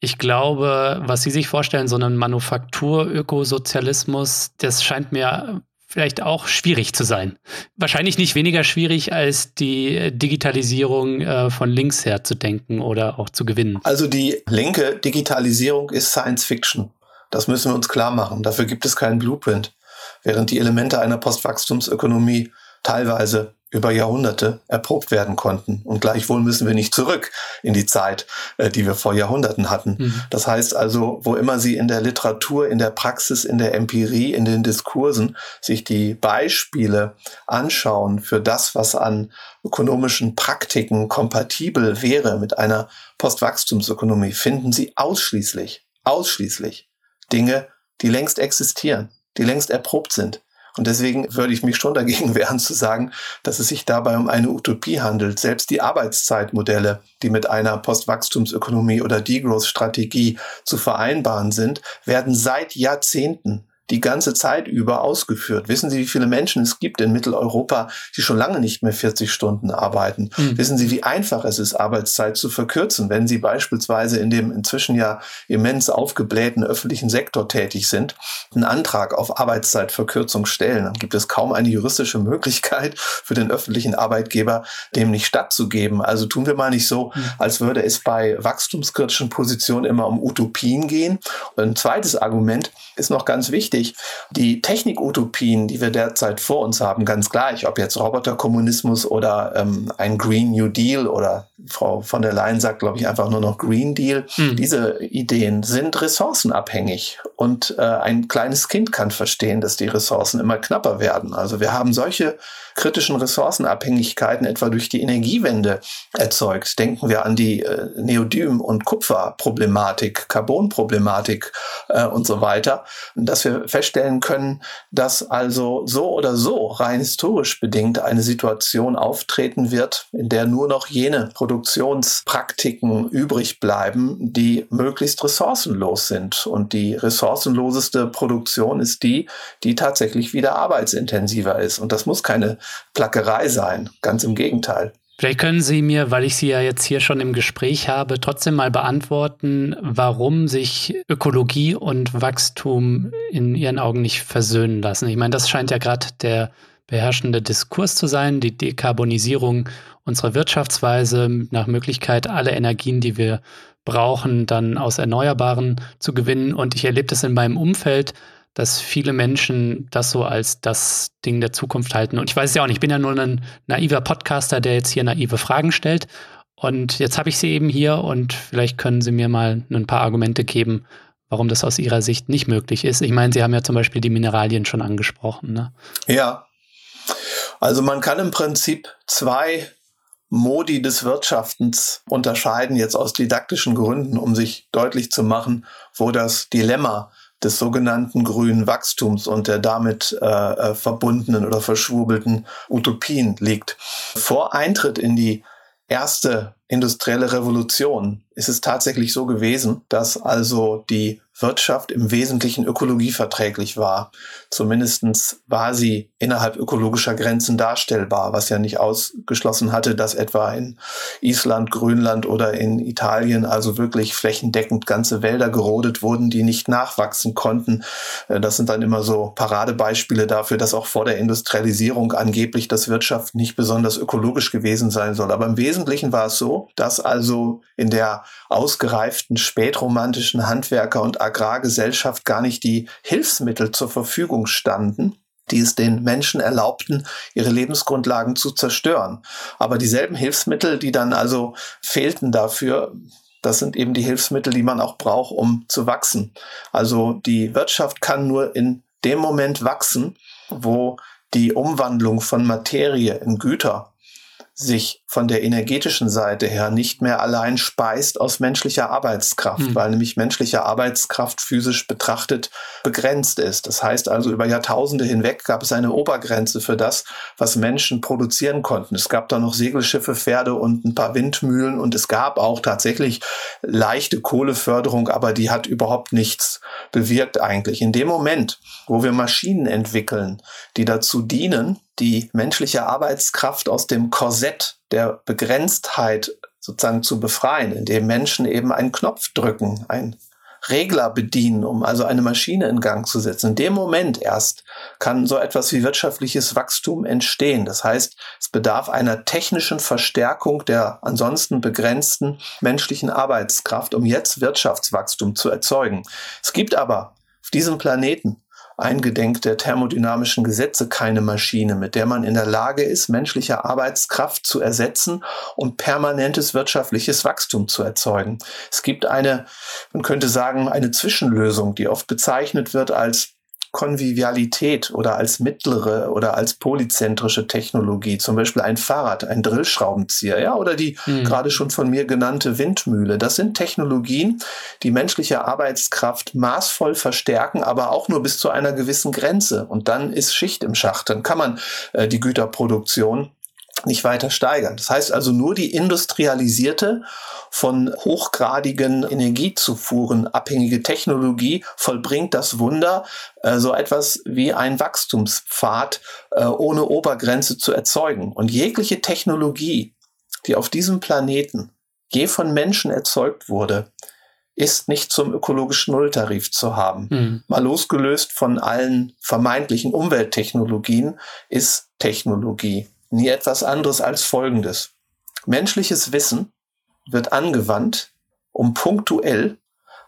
ich glaube, was Sie sich vorstellen, so einen Manufaktur-Ökosozialismus, das scheint mir vielleicht auch schwierig zu sein. Wahrscheinlich nicht weniger schwierig als die Digitalisierung äh, von links her zu denken oder auch zu gewinnen. Also die linke Digitalisierung ist Science Fiction. Das müssen wir uns klar machen. Dafür gibt es keinen Blueprint. Während die Elemente einer Postwachstumsökonomie teilweise über Jahrhunderte erprobt werden konnten. Und gleichwohl müssen wir nicht zurück in die Zeit, äh, die wir vor Jahrhunderten hatten. Mhm. Das heißt also, wo immer Sie in der Literatur, in der Praxis, in der Empirie, in den Diskursen sich die Beispiele anschauen für das, was an ökonomischen Praktiken kompatibel wäre mit einer Postwachstumsökonomie, finden Sie ausschließlich, ausschließlich Dinge, die längst existieren, die längst erprobt sind, und deswegen würde ich mich schon dagegen <laughs> wehren zu sagen, dass es sich dabei um eine Utopie handelt. Selbst die Arbeitszeitmodelle, die mit einer Postwachstumsökonomie oder Degrowth-Strategie zu vereinbaren sind, werden seit Jahrzehnten die ganze Zeit über ausgeführt. Wissen Sie, wie viele Menschen es gibt in Mitteleuropa, die schon lange nicht mehr 40 Stunden arbeiten? Mhm. Wissen Sie, wie einfach es ist, Arbeitszeit zu verkürzen, wenn Sie beispielsweise in dem inzwischen ja immens aufgeblähten öffentlichen Sektor tätig sind, einen Antrag auf Arbeitszeitverkürzung stellen? Dann gibt es kaum eine juristische Möglichkeit für den öffentlichen Arbeitgeber, dem nicht stattzugeben. Also tun wir mal nicht so, mhm. als würde es bei wachstumskritischen Positionen immer um Utopien gehen. Und ein zweites Argument ist noch ganz wichtig wichtig. Die Technikutopien, die wir derzeit vor uns haben, ganz gleich, ob jetzt Roboterkommunismus oder ähm, ein Green New Deal oder Frau von der Leyen sagt, glaube ich, einfach nur noch Green Deal. Mhm. Diese Ideen sind ressourcenabhängig und äh, ein kleines Kind kann verstehen, dass die Ressourcen immer knapper werden. Also wir haben solche kritischen Ressourcenabhängigkeiten etwa durch die Energiewende erzeugt. Denken wir an die äh, Neodym- und Kupferproblematik, Carbonproblematik äh, und so weiter, dass wir feststellen können, dass also so oder so rein historisch bedingt eine Situation auftreten wird, in der nur noch jene Produktionspraktiken übrig bleiben, die möglichst ressourcenlos sind. Und die ressourcenloseste Produktion ist die, die tatsächlich wieder arbeitsintensiver ist. Und das muss keine Plackerei sein. Ganz im Gegenteil. Vielleicht können Sie mir, weil ich Sie ja jetzt hier schon im Gespräch habe, trotzdem mal beantworten, warum sich Ökologie und Wachstum in Ihren Augen nicht versöhnen lassen. Ich meine, das scheint ja gerade der beherrschende Diskurs zu sein, die Dekarbonisierung unserer Wirtschaftsweise, nach Möglichkeit alle Energien, die wir brauchen, dann aus Erneuerbaren zu gewinnen. Und ich erlebe das in meinem Umfeld, dass viele Menschen das so als das Ding der Zukunft halten. Und ich weiß es ja auch nicht, ich bin ja nur ein naiver Podcaster, der jetzt hier naive Fragen stellt. Und jetzt habe ich sie eben hier und vielleicht können Sie mir mal ein paar Argumente geben, warum das aus Ihrer Sicht nicht möglich ist. Ich meine, Sie haben ja zum Beispiel die Mineralien schon angesprochen. Ne? Ja, also man kann im Prinzip zwei Modi des Wirtschaftens unterscheiden, jetzt aus didaktischen Gründen, um sich deutlich zu machen, wo das Dilemma des sogenannten grünen Wachstums und der damit äh, äh, verbundenen oder verschwurbelten Utopien liegt. Vor Eintritt in die erste industrielle Revolution ist es tatsächlich so gewesen, dass also die Wirtschaft im Wesentlichen ökologieverträglich war. Zumindestens war sie innerhalb ökologischer Grenzen darstellbar, was ja nicht ausgeschlossen hatte, dass etwa in Island, Grönland oder in Italien also wirklich flächendeckend ganze Wälder gerodet wurden, die nicht nachwachsen konnten. Äh, das sind dann immer so Paradebeispiele dafür, dass auch vor der Industrialisierung angeblich das Wirtschaft nicht besonders ökologisch gewesen sein soll. Aber im Wesentlichen war es so, dass also in der ausgereiften spätromantischen Handwerker- und Agrargesellschaft gar nicht die Hilfsmittel zur Verfügung standen, die es den Menschen erlaubten, ihre Lebensgrundlagen zu zerstören. Aber dieselben Hilfsmittel, die dann also fehlten dafür, das sind eben die Hilfsmittel, die man auch braucht, um zu wachsen. Also die Wirtschaft kann nur in dem Moment wachsen, wo die Umwandlung von Materie in Güter sich von der energetischen Seite her nicht mehr allein speist aus menschlicher Arbeitskraft, mhm. weil nämlich menschliche Arbeitskraft physisch betrachtet begrenzt ist. Das heißt also, über Jahrtausende hinweg gab es eine Obergrenze für das, was Menschen produzieren konnten. Es gab da noch Segelschiffe, Pferde und ein paar Windmühlen und es gab auch tatsächlich leichte Kohleförderung, aber die hat überhaupt nichts bewirkt eigentlich. In dem Moment, wo wir Maschinen entwickeln, die dazu dienen, die menschliche Arbeitskraft aus dem Korsett der Begrenztheit sozusagen zu befreien, indem Menschen eben einen Knopf drücken, einen Regler bedienen, um also eine Maschine in Gang zu setzen. In dem Moment erst kann so etwas wie wirtschaftliches Wachstum entstehen. Das heißt, es bedarf einer technischen Verstärkung der ansonsten begrenzten menschlichen Arbeitskraft, um jetzt Wirtschaftswachstum zu erzeugen. Es gibt aber auf diesem Planeten eingedenk der thermodynamischen Gesetze keine Maschine, mit der man in der Lage ist, menschliche Arbeitskraft zu ersetzen und permanentes wirtschaftliches Wachstum zu erzeugen. Es gibt eine, man könnte sagen, eine Zwischenlösung, die oft bezeichnet wird als Konvivialität oder als mittlere oder als polyzentrische Technologie, zum Beispiel ein Fahrrad, ein Drillschraubenzieher, ja, oder die mhm. gerade schon von mir genannte Windmühle. Das sind Technologien, die menschliche Arbeitskraft maßvoll verstärken, aber auch nur bis zu einer gewissen Grenze. Und dann ist Schicht im Schacht. Dann kann man äh, die Güterproduktion nicht weiter steigern. Das heißt also nur die industrialisierte, von hochgradigen Energiezufuhren abhängige Technologie vollbringt das Wunder, äh, so etwas wie ein Wachstumspfad äh, ohne Obergrenze zu erzeugen. Und jegliche Technologie, die auf diesem Planeten je von Menschen erzeugt wurde, ist nicht zum ökologischen Nulltarif zu haben. Mhm. Mal losgelöst von allen vermeintlichen Umwelttechnologien ist Technologie nie etwas anderes als Folgendes. Menschliches Wissen wird angewandt, um punktuell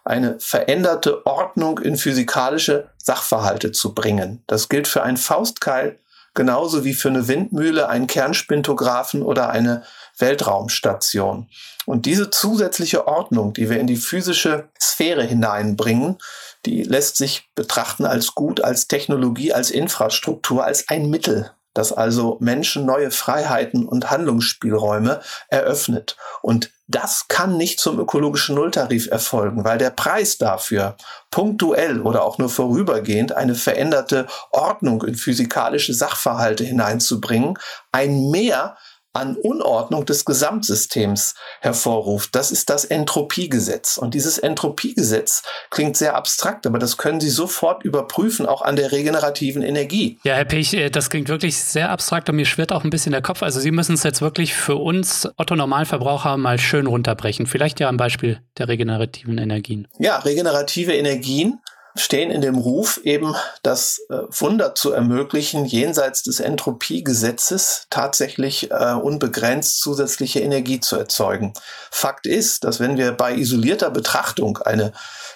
eine veränderte Ordnung in physikalische Sachverhalte zu bringen. Das gilt für ein Faustkeil genauso wie für eine Windmühle, einen Kernspintographen oder eine Weltraumstation. Und diese zusätzliche Ordnung, die wir in die physische Sphäre hineinbringen, die lässt sich betrachten als gut, als Technologie, als Infrastruktur, als ein Mittel das also Menschen neue Freiheiten und Handlungsspielräume eröffnet. Und das kann nicht zum ökologischen Nulltarif erfolgen, weil der Preis dafür punktuell oder auch nur vorübergehend eine veränderte Ordnung in physikalische Sachverhalte hineinzubringen, ein Mehr an Unordnung des Gesamtsystems hervorruft. Das ist das Entropiegesetz. Und dieses Entropiegesetz klingt sehr abstrakt, aber das können Sie sofort überprüfen, auch an der regenerativen Energie. Ja, Herr Pech, äh, das klingt wirklich sehr abstrakt und mir schwirrt auch ein bisschen der Kopf. Also Sie müssen es jetzt wirklich für uns Otto-Normalverbraucher mal schön runterbrechen. Vielleicht ja am Beispiel der regenerativen Energien. Ja, regenerative Energien stehen in dem Ruf, eben das äh, Wunder zu ermöglichen, jenseits des Entropiegesetzes tatsächlich äh, unbegrenzt zusätzliche Energie zu erzeugen. Fakt ist, dass wenn wir bei isolierter Betrachtung eine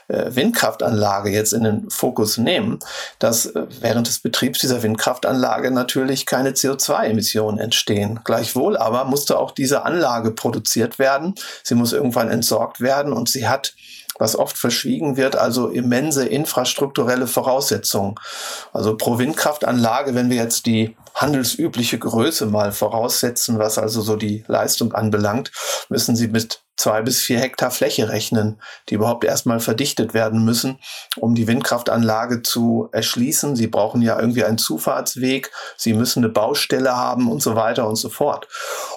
äh, Windkraftanlage jetzt in den Fokus nehmen, dass äh, während des Betriebs dieser Windkraftanlage natürlich keine CO2-Emissionen entstehen. Gleichwohl aber musste auch diese Anlage produziert werden. Sie muss irgendwann entsorgt werden und sie hat was oft verschwiegen wird, also immense infrastrukturelle Voraussetzungen. Also pro Windkraftanlage, wenn wir jetzt die handelsübliche Größe mal voraussetzen, was also so die Leistung anbelangt, müssen Sie mit zwei bis vier Hektar Fläche rechnen, die überhaupt erstmal verdichtet werden müssen, um die Windkraftanlage zu erschließen. Sie brauchen ja irgendwie einen Zufahrtsweg, sie müssen eine Baustelle haben und so weiter und so fort.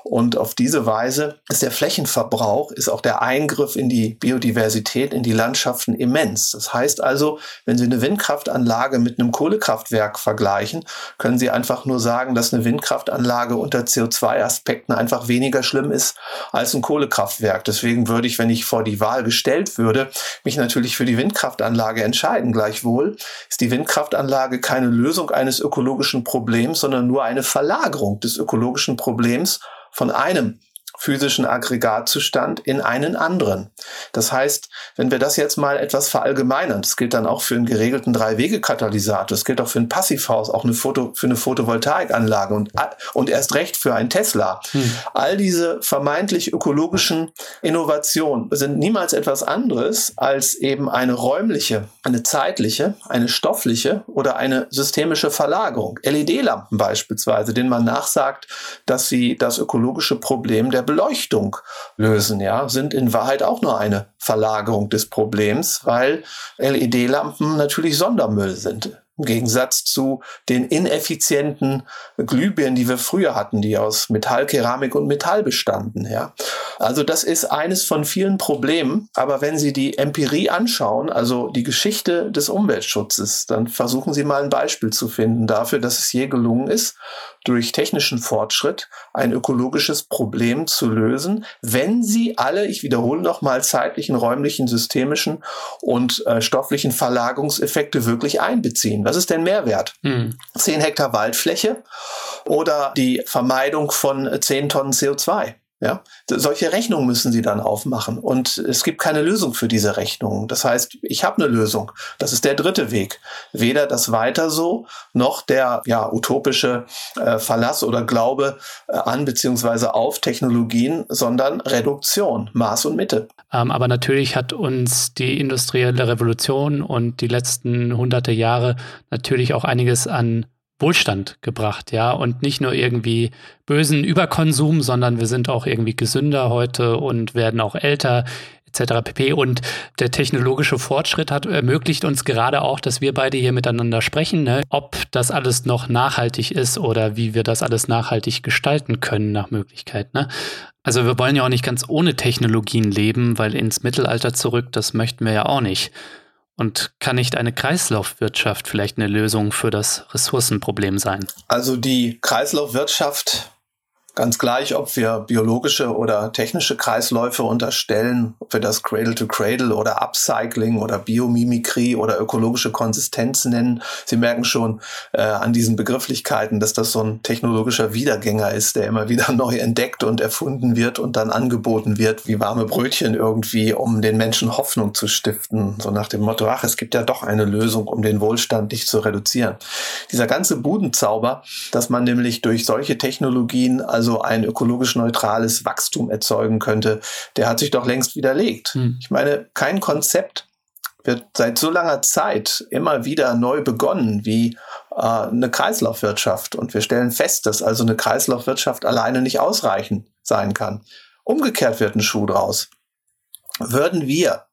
Und auf diese Weise ist der Flächenverbrauch, ist auch der Eingriff in die Biodiversität, in die Landschaften immens. Das heißt also, wenn Sie eine Windkraftanlage mit einem Kohlekraftwerk vergleichen, können Sie einfach nur sagen, dass eine Windkraftanlage unter CO2-Aspekten einfach weniger schlimm ist als ein Kohlekraftwerk. Deswegen würde ich, wenn ich vor die Wahl gestellt würde, mich natürlich für die Windkraftanlage entscheiden. Gleichwohl ist die Windkraftanlage keine Lösung eines ökologischen Problems, sondern nur eine Verlagerung des ökologischen Problems von einem physischen Aggregatzustand in einen anderen. Das heißt, wenn wir das jetzt mal etwas verallgemeinern, das gilt dann auch für einen geregelten Drei-Wege-Katalysator, das gilt auch für ein Passivhaus, auch eine Foto, für eine Photovoltaikanlage und, und erst recht für ein Tesla. Hm. All diese vermeintlich ökologischen Innovationen sind niemals etwas anderes als eben eine räumliche, eine zeitliche, eine stoffliche oder eine systemische Verlagerung. LED-Lampen beispielsweise, denen man nachsagt, dass sie das ökologische Problem der Beleuchtung lösen, ja, sind in Wahrheit auch nur eine Verlagerung des Problems, weil LED-Lampen natürlich Sondermüll sind. Im Gegensatz zu den ineffizienten Glühbirnen, die wir früher hatten, die aus Metall, Keramik und Metall bestanden. Ja. Also das ist eines von vielen Problemen. Aber wenn Sie die Empirie anschauen, also die Geschichte des Umweltschutzes, dann versuchen Sie mal ein Beispiel zu finden dafür, dass es je gelungen ist, durch technischen Fortschritt ein ökologisches Problem zu lösen, wenn Sie alle, ich wiederhole nochmal, zeitlichen, räumlichen, systemischen und äh, stofflichen Verlagerungseffekte wirklich einbeziehen. Was ist denn Mehrwert? Hm. 10 Hektar Waldfläche oder die Vermeidung von 10 Tonnen CO2? Ja, solche Rechnungen müssen Sie dann aufmachen und es gibt keine Lösung für diese Rechnungen. Das heißt, ich habe eine Lösung. Das ist der dritte Weg. Weder das weiter so noch der ja utopische äh, Verlass oder Glaube äh, an beziehungsweise auf Technologien, sondern Reduktion, Maß und Mitte. Ähm, aber natürlich hat uns die industrielle Revolution und die letzten hunderte Jahre natürlich auch einiges an Wohlstand gebracht, ja, und nicht nur irgendwie bösen Überkonsum, sondern wir sind auch irgendwie gesünder heute und werden auch älter etc. pp. Und der technologische Fortschritt hat ermöglicht uns gerade auch, dass wir beide hier miteinander sprechen, ne? ob das alles noch nachhaltig ist oder wie wir das alles nachhaltig gestalten können nach Möglichkeit. Ne? Also wir wollen ja auch nicht ganz ohne Technologien leben, weil ins Mittelalter zurück, das möchten wir ja auch nicht. Und kann nicht eine Kreislaufwirtschaft vielleicht eine Lösung für das Ressourcenproblem sein? Also die Kreislaufwirtschaft Ganz gleich, ob wir biologische oder technische Kreisläufe unterstellen, ob wir das Cradle to Cradle oder Upcycling oder Biomimikrie oder ökologische Konsistenz nennen. Sie merken schon äh, an diesen Begrifflichkeiten, dass das so ein technologischer Wiedergänger ist, der immer wieder <laughs> neu entdeckt und erfunden wird und dann angeboten wird, wie warme Brötchen irgendwie, um den Menschen Hoffnung zu stiften. So nach dem Motto, ach, es gibt ja doch eine Lösung, um den Wohlstand nicht zu reduzieren. Dieser ganze Budenzauber, dass man nämlich durch solche Technologien, also also ein ökologisch neutrales Wachstum erzeugen könnte, der hat sich doch längst widerlegt. Hm. Ich meine, kein Konzept wird seit so langer Zeit immer wieder neu begonnen wie äh, eine Kreislaufwirtschaft. Und wir stellen fest, dass also eine Kreislaufwirtschaft alleine nicht ausreichend sein kann. Umgekehrt wird ein Schuh draus. Würden wir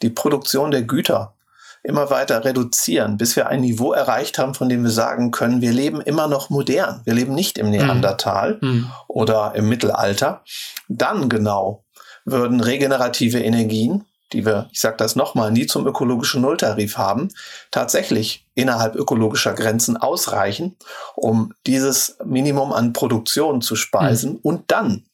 die Produktion der Güter immer weiter reduzieren, bis wir ein Niveau erreicht haben, von dem wir sagen können, wir leben immer noch modern. Wir leben nicht im Neandertal mhm. oder im Mittelalter. Dann genau würden regenerative Energien, die wir, ich sage das nochmal, nie zum ökologischen Nulltarif haben, tatsächlich innerhalb ökologischer Grenzen ausreichen, um dieses Minimum an Produktion zu speisen. Mhm. Und dann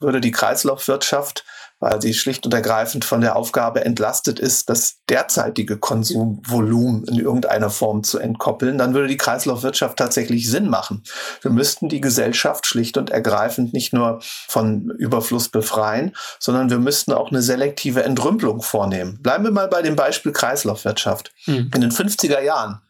würde die Kreislaufwirtschaft weil sie schlicht und ergreifend von der Aufgabe entlastet ist, das derzeitige Konsumvolumen in irgendeiner Form zu entkoppeln, dann würde die Kreislaufwirtschaft tatsächlich Sinn machen. Wir müssten die Gesellschaft schlicht und ergreifend nicht nur von Überfluss befreien, sondern wir müssten auch eine selektive Entrümpelung vornehmen. Bleiben wir mal bei dem Beispiel Kreislaufwirtschaft. Mhm. In den 50er Jahren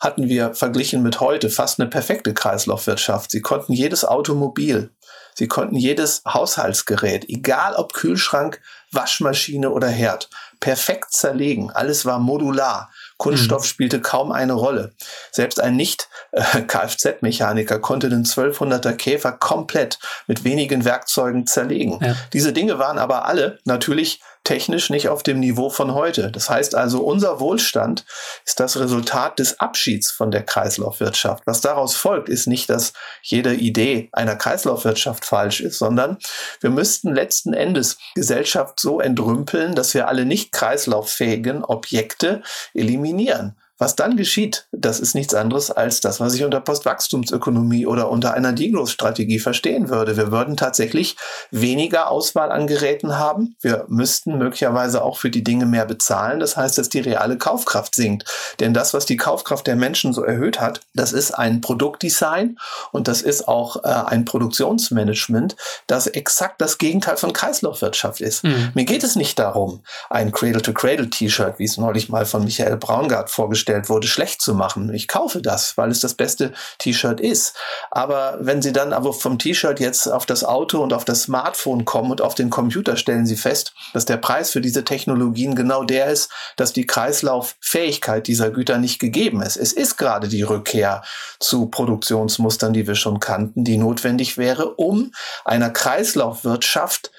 hatten wir verglichen mit heute fast eine perfekte Kreislaufwirtschaft. Sie konnten jedes Automobil, Sie konnten jedes Haushaltsgerät, egal ob Kühlschrank, Waschmaschine oder Herd, perfekt zerlegen. Alles war modular. Kunststoff mhm. spielte kaum eine Rolle. Selbst ein Nicht-Kfz-Mechaniker konnte den 1200er Käfer komplett mit wenigen Werkzeugen zerlegen. Ja. Diese Dinge waren aber alle natürlich technisch nicht auf dem Niveau von heute. Das heißt also, unser Wohlstand ist das Resultat des Abschieds von der Kreislaufwirtschaft. Was daraus folgt, ist nicht, dass jede Idee einer Kreislaufwirtschaft falsch ist, sondern wir müssten letzten Endes Gesellschaft so entrümpeln, dass wir alle nicht kreislauffähigen Objekte eliminieren. Was dann geschieht, das ist nichts anderes als das, was ich unter Postwachstumsökonomie oder unter einer Degrowth-Strategie verstehen würde. Wir würden tatsächlich weniger Auswahl an Geräten haben. Wir müssten möglicherweise auch für die Dinge mehr bezahlen. Das heißt, dass die reale Kaufkraft sinkt. Denn das, was die Kaufkraft der Menschen so erhöht hat, das ist ein Produktdesign und das ist auch äh, ein Produktionsmanagement, das exakt das Gegenteil von Kreislaufwirtschaft ist. Mhm. Mir geht es nicht darum, ein Cradle-to-Cradle-T-Shirt, wie es neulich mal von Michael Braungart vorgestellt hergestellt wurde, schlecht zu machen. Ich kaufe das, weil es das beste T-Shirt ist. Aber wenn Sie dann aber vom T-Shirt jetzt auf das Auto und auf das Smartphone kommen und auf den Computer, stellen Sie fest, dass der Preis für diese Technologien genau der ist, dass die Kreislauffähigkeit dieser Güter nicht gegeben ist. Es ist gerade die Rückkehr zu Produktionsmustern, die wir schon kannten, die notwendig wäre, um einer Kreislaufwirtschaft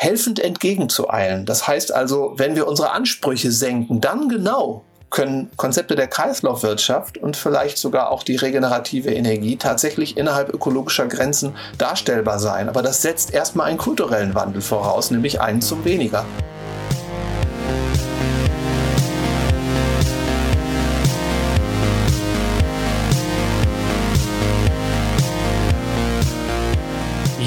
helfend entgegenzueilen. Das heißt also, wenn wir unsere Ansprüche senken, dann genau können Konzepte der Kreislaufwirtschaft und vielleicht sogar auch die regenerative Energie tatsächlich innerhalb ökologischer Grenzen darstellbar sein. Aber das setzt erstmal einen kulturellen Wandel voraus, nämlich einen zum weniger.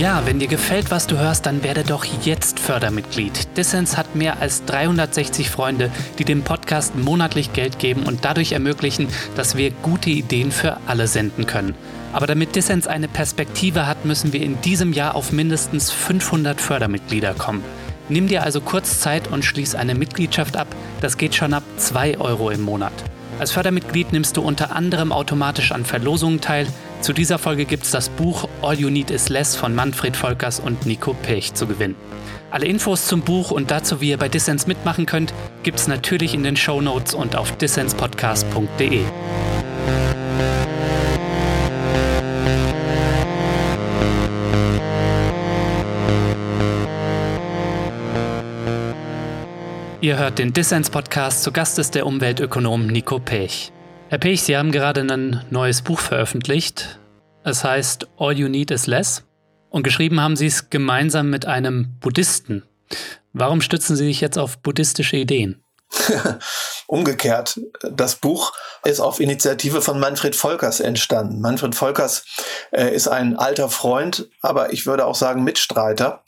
Ja, wenn dir gefällt, was du hörst, dann werde doch jetzt Fördermitglied. Dissens hat mehr als 360 Freunde, die dem Podcast monatlich Geld geben und dadurch ermöglichen, dass wir gute Ideen für alle senden können. Aber damit Dissens eine Perspektive hat, müssen wir in diesem Jahr auf mindestens 500 Fördermitglieder kommen. Nimm dir also kurz Zeit und schließ eine Mitgliedschaft ab. Das geht schon ab 2 Euro im Monat. Als Fördermitglied nimmst du unter anderem automatisch an Verlosungen teil, zu dieser Folge gibt es das Buch All You Need Is Less von Manfred Volkers und Nico Pech zu gewinnen. Alle Infos zum Buch und dazu, wie ihr bei Dissens mitmachen könnt, gibt es natürlich in den Show Notes und auf dissenspodcast.de. Ihr hört den Dissens Podcast. Zu Gast ist der Umweltökonom Nico Pech. Herr Pech, Sie haben gerade ein neues Buch veröffentlicht. Es heißt All You Need Is Less. Und geschrieben haben Sie es gemeinsam mit einem Buddhisten. Warum stützen Sie sich jetzt auf buddhistische Ideen? <laughs> Umgekehrt, das Buch ist auf Initiative von Manfred Volkers entstanden. Manfred Volkers äh, ist ein alter Freund, aber ich würde auch sagen Mitstreiter.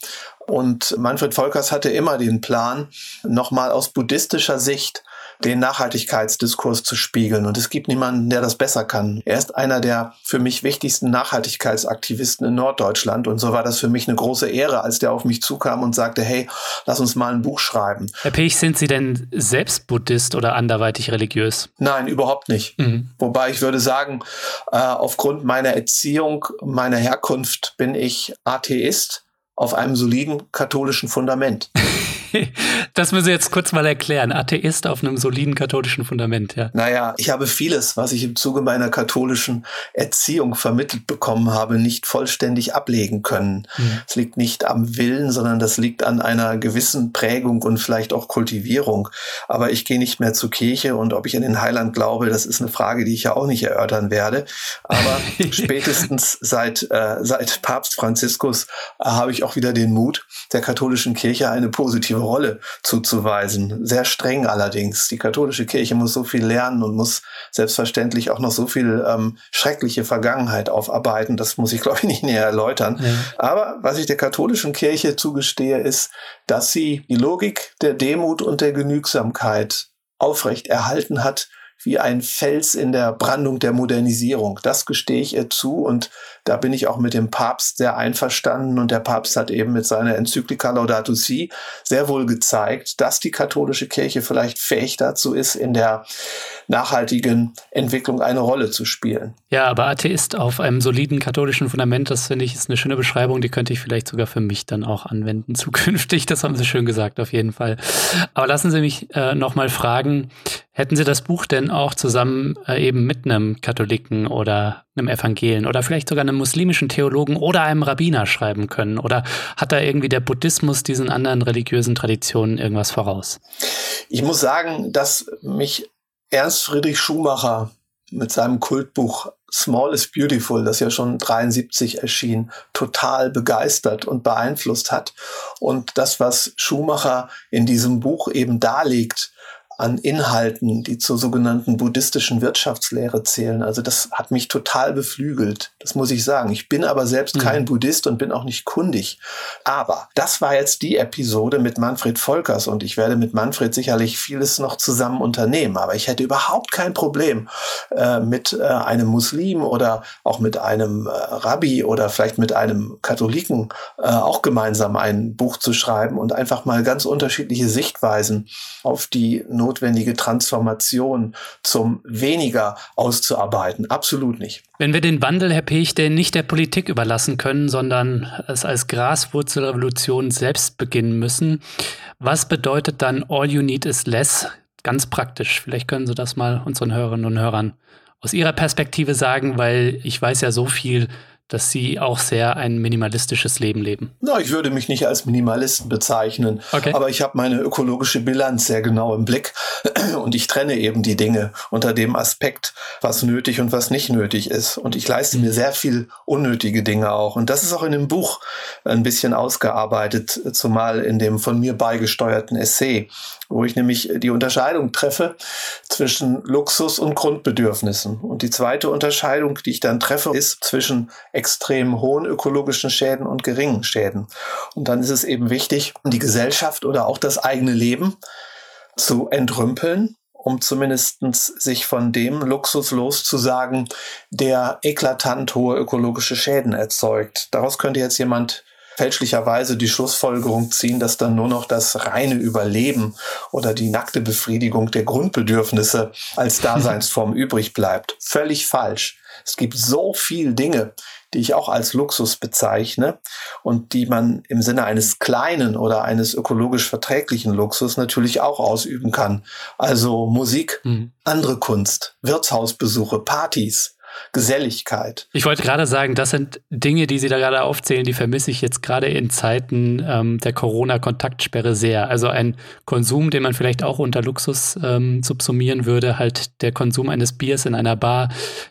Und Manfred Volkers hatte immer den Plan, nochmal aus buddhistischer Sicht den Nachhaltigkeitsdiskurs zu spiegeln. Und es gibt niemanden, der das besser kann. Er ist einer der für mich wichtigsten Nachhaltigkeitsaktivisten in Norddeutschland. Und so war das für mich eine große Ehre, als der auf mich zukam und sagte, hey, lass uns mal ein Buch schreiben. Herr Pech, sind Sie denn selbst Buddhist oder anderweitig religiös? Nein, überhaupt nicht. Mhm. Wobei ich würde sagen, äh, aufgrund meiner Erziehung, meiner Herkunft bin ich Atheist auf einem soliden katholischen Fundament. Das müssen Sie jetzt kurz mal erklären. Atheist auf einem soliden katholischen Fundament, ja. Naja, ich habe vieles, was ich im Zuge meiner katholischen Erziehung vermittelt bekommen habe, nicht vollständig ablegen können. Mhm. Es liegt nicht am Willen, sondern das liegt an einer gewissen Prägung und vielleicht auch Kultivierung. Aber ich gehe nicht mehr zur Kirche und ob ich an den Heiland glaube, das ist eine Frage, die ich ja auch nicht erörtern werde. Aber <laughs> spätestens seit, äh, seit Papst Franziskus äh, habe ich auch wieder den Mut, der katholischen Kirche eine positive Rolle zuzuweisen. Sehr streng allerdings. Die katholische Kirche muss so viel lernen und muss selbstverständlich auch noch so viel ähm, schreckliche Vergangenheit aufarbeiten. Das muss ich, <laughs> glaube ich, nicht näher erläutern. Ja. Aber was ich der katholischen Kirche zugestehe, ist, dass sie die Logik der Demut und der Genügsamkeit aufrecht erhalten hat, wie ein Fels in der Brandung der Modernisierung. Das gestehe ich ihr zu und da bin ich auch mit dem Papst sehr einverstanden und der Papst hat eben mit seiner Enzyklika Laudato Si sehr wohl gezeigt, dass die katholische Kirche vielleicht fähig dazu ist, in der nachhaltigen Entwicklung eine Rolle zu spielen. Ja, aber Atheist auf einem soliden katholischen Fundament, das finde ich ist eine schöne Beschreibung, die könnte ich vielleicht sogar für mich dann auch anwenden <laughs> zukünftig. Das haben Sie schön gesagt, auf jeden Fall. Aber lassen Sie mich äh, nochmal fragen, Hätten Sie das Buch denn auch zusammen äh, eben mit einem Katholiken oder einem Evangelen oder vielleicht sogar einem muslimischen Theologen oder einem Rabbiner schreiben können? Oder hat da irgendwie der Buddhismus diesen anderen religiösen Traditionen irgendwas voraus? Ich muss sagen, dass mich Ernst Friedrich Schumacher mit seinem Kultbuch Small is Beautiful, das ja schon 73 erschien, total begeistert und beeinflusst hat. Und das, was Schumacher in diesem Buch eben darlegt, an Inhalten, die zur sogenannten buddhistischen Wirtschaftslehre zählen. Also das hat mich total beflügelt. Das muss ich sagen. Ich bin aber selbst mhm. kein Buddhist und bin auch nicht kundig. Aber das war jetzt die Episode mit Manfred Volkers und ich werde mit Manfred sicherlich vieles noch zusammen unternehmen. Aber ich hätte überhaupt kein Problem äh, mit äh, einem Muslim oder auch mit einem äh, Rabbi oder vielleicht mit einem Katholiken äh, auch gemeinsam ein Buch zu schreiben und einfach mal ganz unterschiedliche Sichtweisen auf die notwendige Transformation zum weniger auszuarbeiten. Absolut nicht. Wenn wir den Wandel, Herr Pechte, nicht der Politik überlassen können, sondern es als Graswurzelrevolution selbst beginnen müssen, was bedeutet dann All You Need is Less ganz praktisch? Vielleicht können Sie das mal unseren Hörerinnen und Hörern aus Ihrer Perspektive sagen, weil ich weiß ja so viel dass sie auch sehr ein minimalistisches Leben leben? Na, ich würde mich nicht als Minimalisten bezeichnen, okay. aber ich habe meine ökologische Bilanz sehr genau im Blick <clears throat> und ich trenne eben die Dinge unter dem Aspekt, was nötig und was nicht nötig ist. Und ich leiste mir sehr viel unnötige Dinge auch. Und das ist auch in dem Buch ein bisschen ausgearbeitet, zumal in dem von mir beigesteuerten Essay wo ich nämlich die Unterscheidung treffe zwischen Luxus und Grundbedürfnissen. Und die zweite Unterscheidung, die ich dann treffe, ist zwischen extrem hohen ökologischen Schäden und geringen Schäden. Und dann ist es eben wichtig, die Gesellschaft oder auch das eigene Leben zu entrümpeln, um zumindest sich von dem Luxus loszusagen, der eklatant hohe ökologische Schäden erzeugt. Daraus könnte jetzt jemand fälschlicherweise die Schlussfolgerung ziehen, dass dann nur noch das reine Überleben oder die nackte Befriedigung der Grundbedürfnisse als <laughs> Daseinsform übrig bleibt. Völlig falsch. Es gibt so viel Dinge, die ich auch als Luxus bezeichne und die man im Sinne eines kleinen oder eines ökologisch verträglichen Luxus natürlich auch ausüben kann. Also Musik, mhm. andere Kunst, Wirtshausbesuche, Partys, Geselligkeit. Ich wollte gerade sagen, das sind Dinge, die Sie da gerade aufzählen, die vermisse ich jetzt gerade in Zeiten ähm, der Corona-Kontaktsperre sehr. Also ein Konsum, den man vielleicht auch unter Luxus ähm, subsumieren würde, halt der Konsum eines Biers in einer Bar,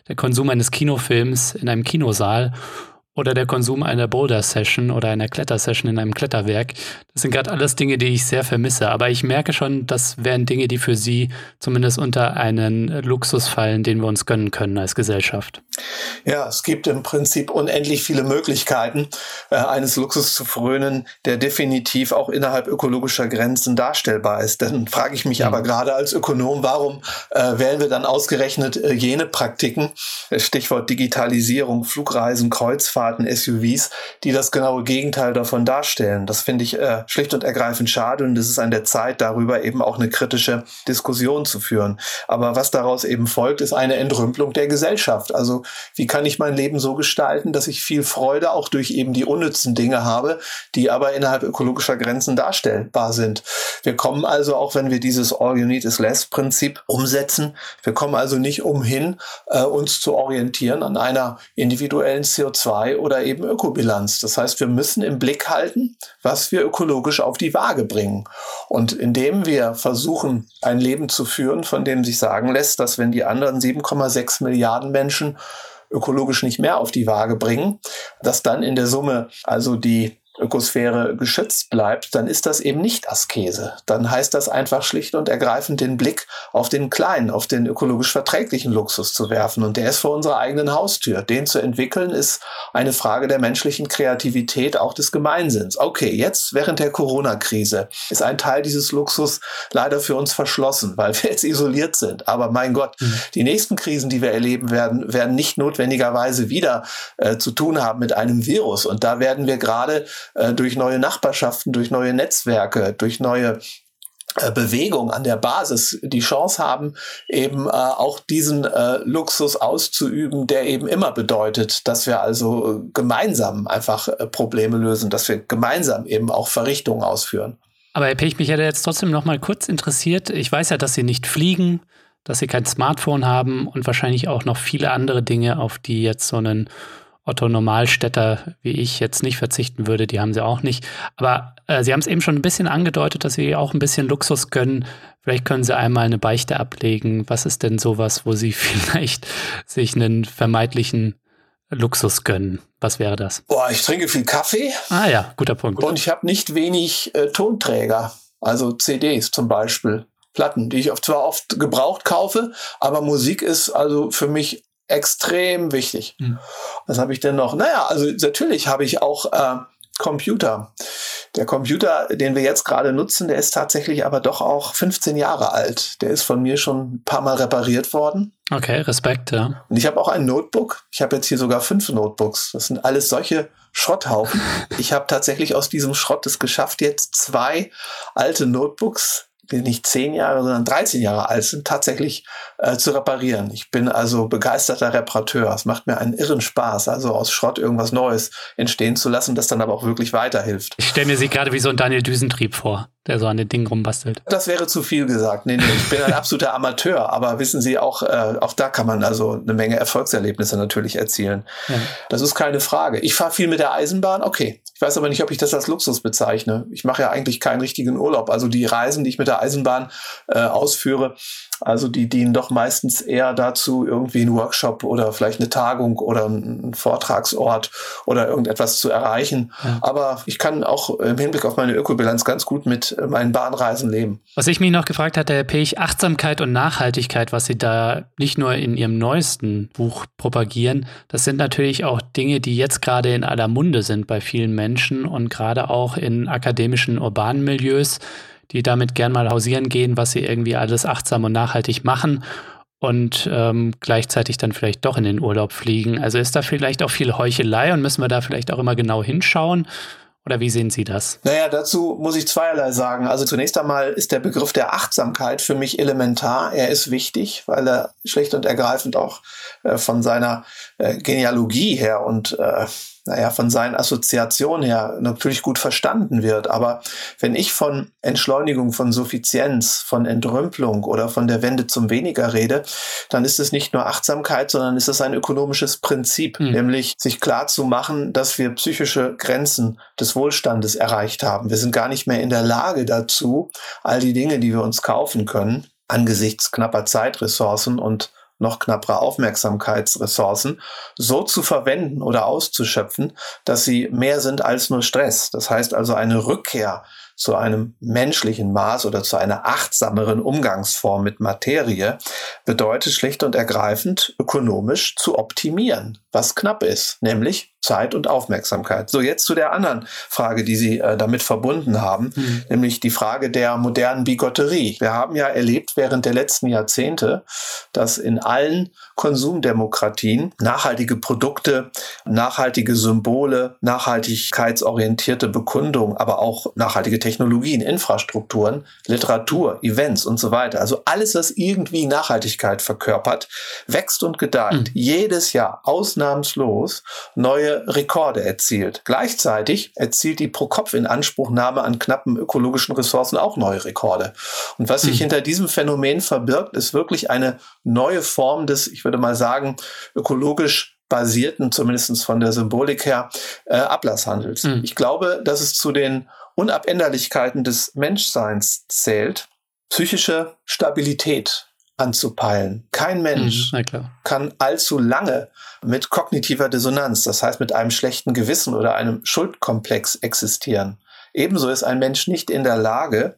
der Konsum eines Kinofilms in einem Kinosaal oder der Konsum einer Boulder-Session oder einer Klettersession in einem Kletterwerk. Das sind gerade alles Dinge, die ich sehr vermisse. Aber ich merke schon, das wären Dinge, die für Sie zumindest unter einen Luxus fallen, den wir uns gönnen können als Gesellschaft. Ja, es gibt im Prinzip unendlich viele Möglichkeiten, äh, eines Luxus zu frönen, der definitiv auch innerhalb ökologischer Grenzen darstellbar ist. Dann frage ich mich mhm. aber gerade als Ökonom, warum äh, wählen wir dann ausgerechnet äh, jene Praktiken, Stichwort Digitalisierung, Flugreisen, Kreuzfahrt, Fahrten, SUVs, die das genaue Gegenteil davon darstellen. Das finde ich äh, schlicht und ergreifend schade und es ist an der Zeit, darüber eben auch eine kritische Diskussion zu führen. Aber was daraus eben folgt, ist eine Entrümpelung der Gesellschaft. Also wie kann ich mein Leben so gestalten, dass ich viel Freude auch durch eben die unnützen Dinge habe, die aber innerhalb ökologischer Grenzen darstellbar sind. Wir kommen also, auch wenn wir dieses All You Need is Less Prinzip umsetzen, wir kommen also nicht umhin, äh, uns zu orientieren an einer individuellen CO2 oder eben Ökobilanz. Das heißt, wir müssen im Blick halten, was wir ökologisch auf die Waage bringen. Und indem wir versuchen, ein Leben zu führen, von dem sich sagen lässt, dass wenn die anderen 7,6 Milliarden Menschen ökologisch nicht mehr auf die Waage bringen, dass dann in der Summe also die Ökosphäre geschützt bleibt, dann ist das eben nicht Askese. Dann heißt das einfach schlicht und ergreifend den Blick auf den kleinen, auf den ökologisch verträglichen Luxus zu werfen. Und der ist vor unserer eigenen Haustür. Den zu entwickeln ist eine Frage der menschlichen Kreativität, auch des Gemeinsinns. Okay, jetzt während der Corona-Krise ist ein Teil dieses Luxus leider für uns verschlossen, weil wir jetzt isoliert sind. Aber mein Gott, mhm. die nächsten Krisen, die wir erleben werden, werden nicht notwendigerweise wieder äh, zu tun haben mit einem Virus. Und da werden wir gerade äh, durch neue Nachbarschaften, durch neue Netzwerke, durch neue äh, Bewegung an der Basis die Chance haben, eben äh, auch diesen äh, Luxus auszuüben, der eben immer bedeutet, dass wir also gemeinsam einfach äh, Probleme lösen, dass wir gemeinsam eben auch Verrichtungen ausführen. Aber Herr Pech, mich hätte jetzt trotzdem noch mal kurz interessiert. Ich weiß ja, dass Sie nicht fliegen, dass sie kein Smartphone haben und wahrscheinlich auch noch viele andere Dinge, auf die jetzt so ein Otto Normalstädter wie ich jetzt nicht verzichten würde, die haben sie auch nicht. Aber äh, Sie haben es eben schon ein bisschen angedeutet, dass Sie auch ein bisschen Luxus gönnen. Vielleicht können Sie einmal eine Beichte ablegen. Was ist denn sowas, wo Sie <laughs> vielleicht sich einen vermeintlichen Luxus gönnen? Was wäre das? Boah, ich trinke viel Kaffee. Ah ja, guter Punkt. Und ich habe nicht wenig äh, Tonträger, also CDs zum Beispiel. Platten, die ich zwar oft gebraucht kaufe, aber Musik ist also für mich extrem wichtig. Mhm. Was habe ich denn noch? Naja, also natürlich habe ich auch äh, Computer. Der Computer, den wir jetzt gerade nutzen, der ist tatsächlich aber doch auch 15 Jahre alt. Der ist von mir schon ein paar Mal repariert worden. Okay, Respekt, ja. Und ich habe auch ein Notebook. Ich habe jetzt hier sogar fünf Notebooks. Das sind alles solche Schrotthaufen. <laughs> Ich habe tatsächlich aus diesem Schrott es geschafft, jetzt zwei alte Notebooks nicht zehn Jahre, sondern 13 Jahre alt sind, tatsächlich äh, zu reparieren. Ich bin also begeisterter Reparateur. Es macht mir einen irren Spaß, also aus Schrott irgendwas Neues entstehen zu lassen, das dann aber auch wirklich weiterhilft. Ich stelle mir sie gerade wie so ein Daniel Düsentrieb vor, der so an den Dingen rumbastelt. Das wäre zu viel gesagt. Nee, nee, ich bin ein <laughs> absoluter Amateur, aber wissen Sie, auch, äh, auch da kann man also eine Menge Erfolgserlebnisse natürlich erzielen. Ja. Das ist keine Frage. Ich fahre viel mit der Eisenbahn, okay. Ich weiß aber nicht, ob ich das als Luxus bezeichne. Ich mache ja eigentlich keinen richtigen Urlaub. Also die Reisen, die ich mit der Eisenbahn äh, ausführe, also die dienen doch meistens eher dazu, irgendwie einen Workshop oder vielleicht eine Tagung oder einen Vortragsort oder irgendetwas zu erreichen. Ja. Aber ich kann auch im Hinblick auf meine Ökobilanz ganz gut mit meinen Bahnreisen leben. Was ich mich noch gefragt hatte, Herr Pech, Achtsamkeit und Nachhaltigkeit, was Sie da nicht nur in Ihrem neuesten Buch propagieren, das sind natürlich auch Dinge, die jetzt gerade in aller Munde sind bei vielen Menschen. Menschen und gerade auch in akademischen urbanen Milieus, die damit gern mal hausieren gehen, was sie irgendwie alles achtsam und nachhaltig machen und ähm, gleichzeitig dann vielleicht doch in den Urlaub fliegen. Also ist da vielleicht auch viel Heuchelei und müssen wir da vielleicht auch immer genau hinschauen? Oder wie sehen Sie das? Naja, dazu muss ich zweierlei sagen. Also zunächst einmal ist der Begriff der Achtsamkeit für mich elementar. Er ist wichtig, weil er schlicht und ergreifend auch äh, von seiner äh, Genealogie her und äh, naja, von seinen Assoziationen her natürlich gut verstanden wird. Aber wenn ich von Entschleunigung, von Suffizienz, von Entrümpelung oder von der Wende zum Weniger rede, dann ist es nicht nur Achtsamkeit, sondern ist es ein ökonomisches Prinzip, mhm. nämlich sich klar zu machen, dass wir psychische Grenzen des Wohlstandes erreicht haben. Wir sind gar nicht mehr in der Lage dazu, all die Dinge, die wir uns kaufen können, angesichts knapper Zeitressourcen und noch knappere Aufmerksamkeitsressourcen so zu verwenden oder auszuschöpfen, dass sie mehr sind als nur Stress. Das heißt also eine Rückkehr zu einem menschlichen Maß oder zu einer achtsameren Umgangsform mit Materie bedeutet schlicht und ergreifend ökonomisch zu optimieren, was knapp ist, nämlich Zeit und Aufmerksamkeit. So, jetzt zu der anderen Frage, die Sie äh, damit verbunden haben, mhm. nämlich die Frage der modernen Bigotterie. Wir haben ja erlebt während der letzten Jahrzehnte, dass in allen Konsumdemokratien nachhaltige Produkte, nachhaltige Symbole, nachhaltigkeitsorientierte Bekundung, aber auch nachhaltige Technologien, Infrastrukturen, Literatur, Events und so weiter. Also alles, was irgendwie Nachhaltigkeit verkörpert, wächst und gedeiht. Mhm. Jedes Jahr ausnahmslos neue Rekorde erzielt. Gleichzeitig erzielt die Pro-Kopf-Inanspruchnahme an knappen ökologischen Ressourcen auch neue Rekorde. Und was sich mhm. hinter diesem Phänomen verbirgt, ist wirklich eine neue Form des, ich würde mal sagen, ökologisch basierten, zumindest von der Symbolik her, äh, Ablasshandels. Mhm. Ich glaube, dass es zu den Unabänderlichkeiten des Menschseins zählt, psychische Stabilität anzupeilen. Kein Mensch mhm, kann allzu lange mit kognitiver Dissonanz, das heißt mit einem schlechten Gewissen oder einem Schuldkomplex existieren. Ebenso ist ein Mensch nicht in der Lage,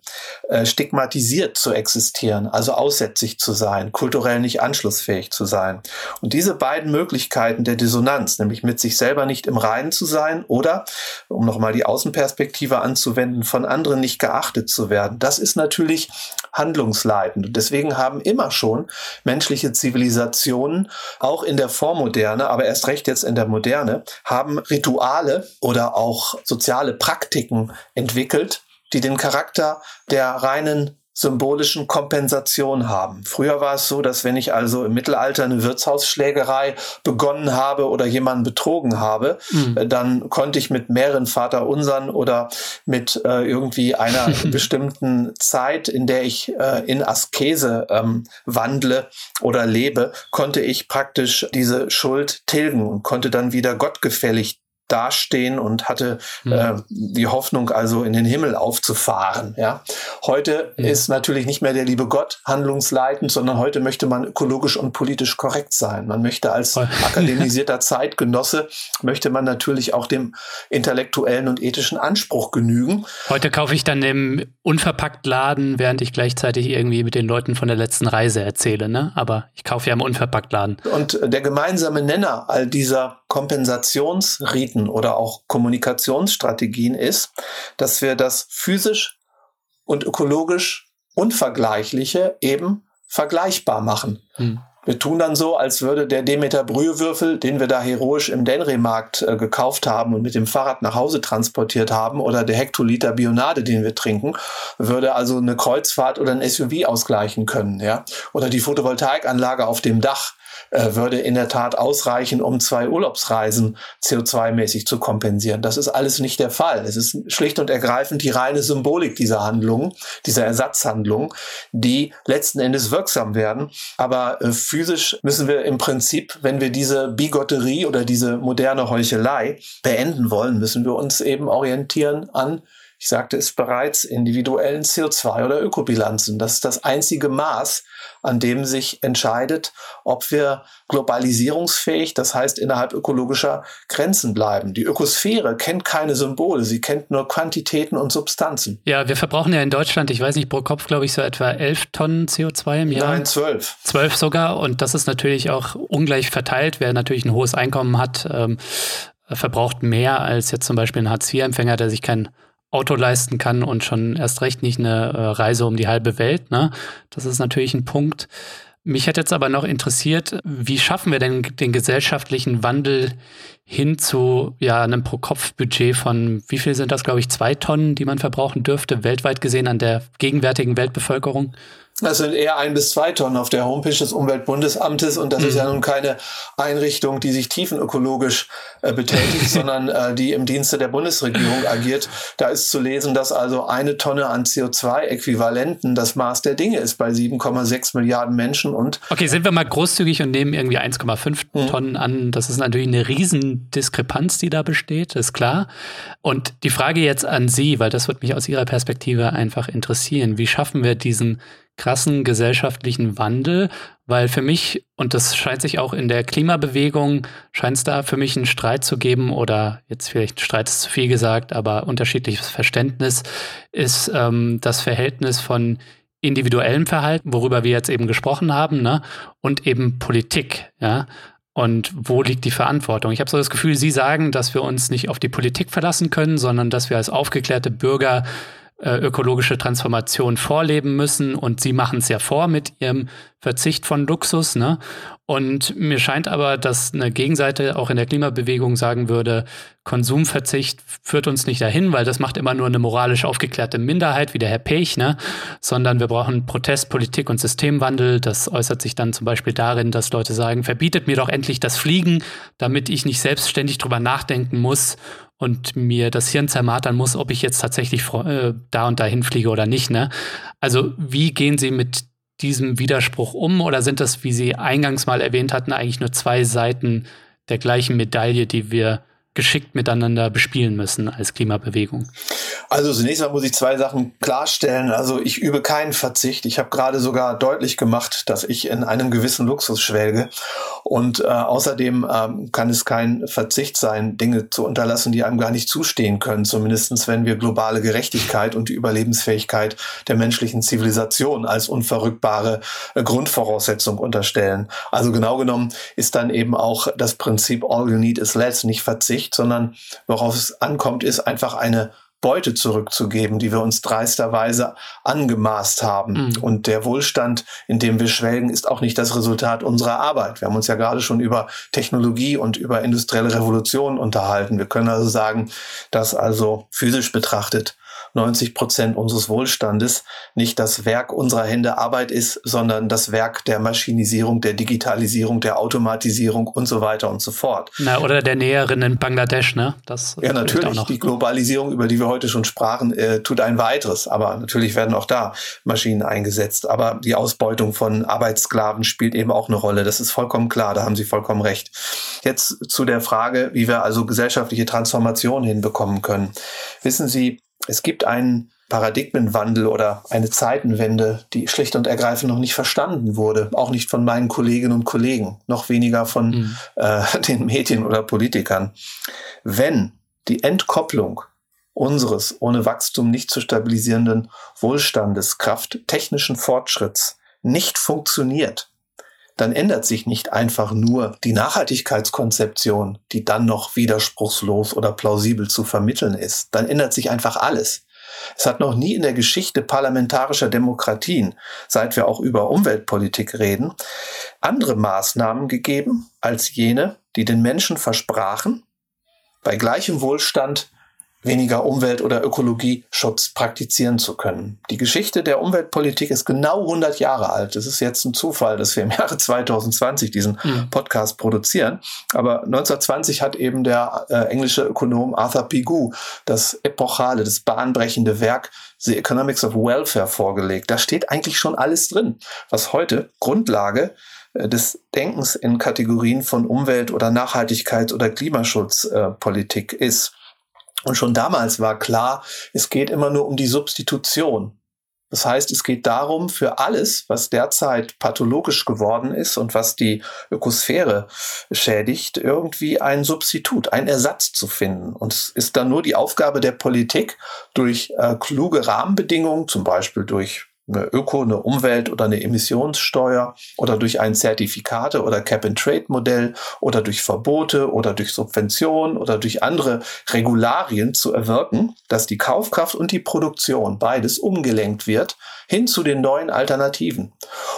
äh, stigmatisiert zu existieren, also aussätzig zu sein, kulturell nicht anschlussfähig zu sein. Und diese beiden Möglichkeiten der Dissonanz, nämlich mit sich selber nicht im Reinen zu sein oder, um nochmal die Außenperspektive anzuwenden, von anderen nicht geachtet zu werden, das ist natürlich handlungsleitend. Und deswegen haben immer schon menschliche Zivilisationen, auch in der Vormoderne, aber erst recht jetzt in der Moderne, haben Rituale oder auch soziale Praktiken entwickelt, die den Charakter der reinen symbolischen Kompensation haben. Früher war es so, dass wenn ich also im Mittelalter eine Wirtshausschlägerei begonnen habe oder jemanden betrogen habe, mhm. dann konnte ich mit mehreren Vaterunsern oder mit äh, irgendwie einer <laughs> bestimmten Zeit, in der ich äh, in Askese ähm, wandle oder lebe, konnte ich praktisch diese Schuld tilgen und konnte dann wieder gottgefällig dastehen und hatte mhm. äh, die Hoffnung, also in den Himmel aufzufahren. Ja. Heute mhm. ist natürlich nicht mehr der liebe Gott handlungsleitend, sondern heute möchte man ökologisch und politisch korrekt sein. Man möchte als <laughs> akademisierter Zeitgenosse, möchte man natürlich auch dem intellektuellen und ethischen Anspruch genügen. Heute kaufe ich dann im Unverpacktladen, während ich gleichzeitig irgendwie mit den Leuten von der letzten Reise erzähle. Ne? Aber ich kaufe ja im Unverpacktladen. Und der gemeinsame Nenner all dieser Kompensationsriten Methoden oder auch Kommunikationsstrategien ist, dass wir das physisch und ökologisch Unvergleichliche eben vergleichbar machen. Hm. Wir tun dann so, als würde der Demeter Brühwürfel, den wir da heroisch im Denre-Markt äh, gekauft haben und mit dem Fahrrad nach Hause transportiert haben, oder der Hektoliter Bionade, den wir trinken, würde also eine Kreuzfahrt oder ein SUV ausgleichen können, ja. Oder die Photovoltaikanlage auf dem Dach äh, würde in der Tat ausreichen, um zwei Urlaubsreisen CO2-mäßig zu kompensieren. Das ist alles nicht der Fall. Es ist schlicht und ergreifend die reine Symbolik dieser Handlung, dieser Ersatzhandlung, die letzten Endes wirksam werden. Aber äh, physisch müssen wir im Prinzip, wenn wir diese Bigotterie oder diese moderne Heuchelei beenden wollen, müssen wir uns eben orientieren an ich sagte es bereits, individuellen CO2 oder Ökobilanzen. Das ist das einzige Maß, an dem sich entscheidet, ob wir globalisierungsfähig, das heißt innerhalb ökologischer Grenzen bleiben. Die Ökosphäre kennt keine Symbole, sie kennt nur Quantitäten und Substanzen. Ja, wir verbrauchen ja in Deutschland, ich weiß nicht, pro Kopf glaube ich so etwa 11 Tonnen CO2 im Jahr. Nein, 12. 12 sogar und das ist natürlich auch ungleich verteilt. Wer natürlich ein hohes Einkommen hat, ähm, verbraucht mehr als jetzt zum Beispiel ein Hartz-IV-Empfänger, der sich kein Auto leisten kann und schon erst recht nicht eine äh, Reise um die halbe Welt. Ne? Das ist natürlich ein Punkt. Mich hätte jetzt aber noch interessiert, wie schaffen wir denn den gesellschaftlichen Wandel hin zu ja, einem Pro-Kopf-Budget von, wie viel sind das, glaube ich, zwei Tonnen, die man verbrauchen dürfte, weltweit gesehen an der gegenwärtigen Weltbevölkerung? Das sind eher ein bis zwei Tonnen auf der Homepage des Umweltbundesamtes und das mhm. ist ja mhm. nun keine Einrichtung, die sich tiefenökologisch äh, betätigt, <laughs> sondern äh, die im Dienste der Bundesregierung agiert. Da ist zu lesen, dass also eine Tonne an CO2-Äquivalenten das Maß der Dinge ist bei 7,6 Milliarden Menschen und Okay, sind wir mal großzügig und nehmen irgendwie 1,5 mhm. Tonnen an. Das ist natürlich eine Riesendiskrepanz, die da besteht, ist klar. Und die Frage jetzt an Sie, weil das wird mich aus Ihrer Perspektive einfach interessieren. Wie schaffen wir diesen krassen gesellschaftlichen Wandel, weil für mich, und das scheint sich auch in der Klimabewegung, scheint es da für mich einen Streit zu geben oder jetzt vielleicht Streit ist zu viel gesagt, aber unterschiedliches Verständnis ist ähm, das Verhältnis von individuellem Verhalten, worüber wir jetzt eben gesprochen haben, ne, und eben Politik, ja. Und wo liegt die Verantwortung? Ich habe so das Gefühl, Sie sagen, dass wir uns nicht auf die Politik verlassen können, sondern dass wir als aufgeklärte Bürger äh, ökologische Transformation vorleben müssen und sie machen es ja vor mit ihrem Verzicht von Luxus. Ne? Und mir scheint aber, dass eine Gegenseite auch in der Klimabewegung sagen würde, Konsumverzicht führt uns nicht dahin, weil das macht immer nur eine moralisch aufgeklärte Minderheit, wie der Herr Pech, ne? sondern wir brauchen Protest, Politik und Systemwandel. Das äußert sich dann zum Beispiel darin, dass Leute sagen, verbietet mir doch endlich das Fliegen, damit ich nicht selbstständig drüber nachdenken muss und mir das Hirn zermartern muss, ob ich jetzt tatsächlich äh, da und dahin fliege oder nicht. Ne? Also wie gehen Sie mit diesem Widerspruch um oder sind das, wie Sie eingangs mal erwähnt hatten, eigentlich nur zwei Seiten der gleichen Medaille, die wir geschickt miteinander bespielen müssen als Klimabewegung? Also zunächst mal muss ich zwei Sachen klarstellen. Also ich übe keinen Verzicht. Ich habe gerade sogar deutlich gemacht, dass ich in einem gewissen Luxus schwelge. Und äh, außerdem ähm, kann es kein Verzicht sein, Dinge zu unterlassen, die einem gar nicht zustehen können. Zumindestens wenn wir globale Gerechtigkeit und die Überlebensfähigkeit der menschlichen Zivilisation als unverrückbare äh, Grundvoraussetzung unterstellen. Also genau genommen ist dann eben auch das Prinzip All you need is less nicht Verzicht, sondern worauf es ankommt, ist einfach eine Beute zurückzugeben, die wir uns dreisterweise angemaßt haben. Mhm. Und der Wohlstand, in dem wir schwelgen, ist auch nicht das Resultat unserer Arbeit. Wir haben uns ja gerade schon über Technologie und über industrielle Revolution unterhalten. Wir können also sagen, dass also physisch betrachtet 90 Prozent unseres Wohlstandes nicht das Werk unserer Hände Arbeit ist, sondern das Werk der Maschinisierung, der Digitalisierung, der Automatisierung und so weiter und so fort. Na, oder der Näherin in Bangladesch, ne? Das ja, natürlich. Die Globalisierung, über die wir heute schon sprachen, äh, tut ein weiteres. Aber natürlich werden auch da Maschinen eingesetzt. Aber die Ausbeutung von Arbeitssklaven spielt eben auch eine Rolle. Das ist vollkommen klar. Da haben Sie vollkommen recht. Jetzt zu der Frage, wie wir also gesellschaftliche Transformation hinbekommen können. Wissen Sie, es gibt einen Paradigmenwandel oder eine Zeitenwende, die schlicht und ergreifend noch nicht verstanden wurde, auch nicht von meinen Kolleginnen und Kollegen, noch weniger von mhm. äh, <laughs> den Medien oder Politikern. Wenn die Entkopplung unseres ohne Wachstum nicht zu stabilisierenden Wohlstandes, Kraft technischen Fortschritts nicht funktioniert, dann ändert sich nicht einfach nur die Nachhaltigkeitskonzeption, die dann noch widerspruchslos oder plausibel zu vermitteln ist. Dann ändert sich einfach alles. Es hat noch nie in der Geschichte parlamentarischer Demokratien, seit wir auch über Umweltpolitik reden, andere Maßnahmen gegeben als jene, die den Menschen versprachen, bei gleichem Wohlstand weniger Umwelt- oder Ökologieschutz praktizieren zu können. Die Geschichte der Umweltpolitik ist genau 100 Jahre alt. Es ist jetzt ein Zufall, dass wir im Jahre <laughs> 2020 diesen mhm. Podcast produzieren. Aber 1920 hat eben der äh, englische Ökonom Arthur Pigou das epochale, das bahnbrechende Werk The Economics of Welfare vorgelegt. Da steht eigentlich schon alles drin, was heute Grundlage äh, des Denkens in Kategorien von Umwelt- oder Nachhaltigkeits- oder Klimaschutzpolitik äh, ist. Und schon damals war klar, es geht immer nur um die Substitution. Das heißt, es geht darum, für alles, was derzeit pathologisch geworden ist und was die Ökosphäre schädigt, irgendwie ein Substitut, ein Ersatz zu finden. Und es ist dann nur die Aufgabe der Politik, durch äh, kluge Rahmenbedingungen, zum Beispiel durch eine Öko, eine Umwelt- oder eine Emissionssteuer oder durch ein Zertifikate- oder Cap-and-Trade-Modell oder durch Verbote oder durch Subventionen oder durch andere Regularien zu erwirken, dass die Kaufkraft und die Produktion beides umgelenkt wird hin zu den neuen Alternativen.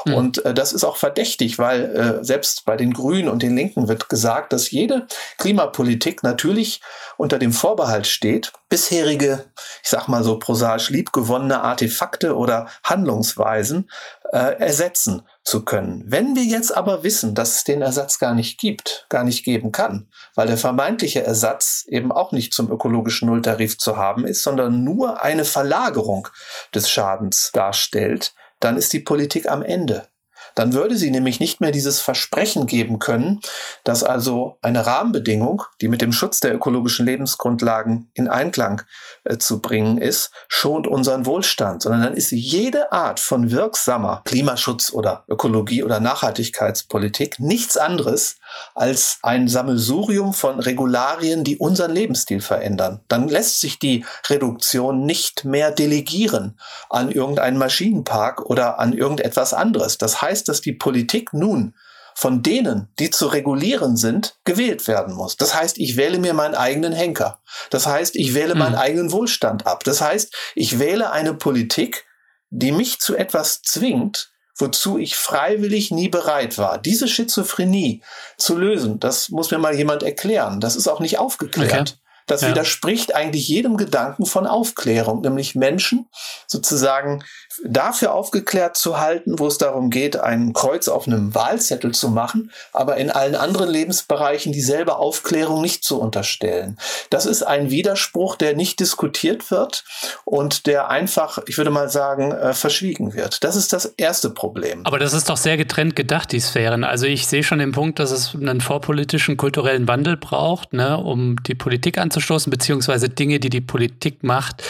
Mhm. Und äh, das ist auch verdächtig, weil äh, selbst bei den Grünen und den Linken wird gesagt, dass jede Klimapolitik natürlich unter dem Vorbehalt steht, bisherige, ich sag mal so prosaisch liebgewonnene Artefakte oder Handlungsweisen äh, ersetzen zu können. Wenn wir jetzt aber wissen, dass es den Ersatz gar nicht gibt, gar nicht geben kann, weil der vermeintliche Ersatz eben auch nicht zum ökologischen Nulltarif zu haben ist, sondern nur eine Verlagerung des Schadens darstellt, dann ist die Politik am Ende dann würde sie nämlich nicht mehr dieses Versprechen geben können, dass also eine Rahmenbedingung, die mit dem Schutz der ökologischen Lebensgrundlagen in Einklang äh, zu bringen ist, schont unseren Wohlstand, sondern dann ist jede Art von wirksamer Klimaschutz oder Ökologie oder Nachhaltigkeitspolitik nichts anderes als ein Sammelsurium von Regularien, die unseren Lebensstil verändern. Dann lässt sich die Reduktion nicht mehr delegieren an irgendeinen Maschinenpark oder an irgendetwas anderes. Das heißt, dass die Politik nun von denen, die zu regulieren sind, gewählt werden muss. Das heißt, ich wähle mir meinen eigenen Henker. Das heißt, ich wähle meinen mhm. eigenen Wohlstand ab. Das heißt, ich wähle eine Politik, die mich zu etwas zwingt, wozu ich freiwillig nie bereit war. Diese Schizophrenie zu lösen, das muss mir mal jemand erklären. Das ist auch nicht aufgeklärt. Okay. Das ja. widerspricht eigentlich jedem Gedanken von Aufklärung, nämlich Menschen sozusagen dafür aufgeklärt zu halten, wo es darum geht, ein Kreuz auf einem Wahlzettel zu machen, aber in allen anderen Lebensbereichen dieselbe Aufklärung nicht zu unterstellen. Das ist ein Widerspruch, der nicht diskutiert wird und der einfach, ich würde mal sagen, äh, verschwiegen wird. Das ist das erste Problem. Aber das ist doch sehr getrennt gedacht, die Sphären. Also ich sehe schon den Punkt, dass es einen vorpolitischen kulturellen Wandel braucht, ne, um die Politik anzustoßen, beziehungsweise Dinge, die die Politik macht,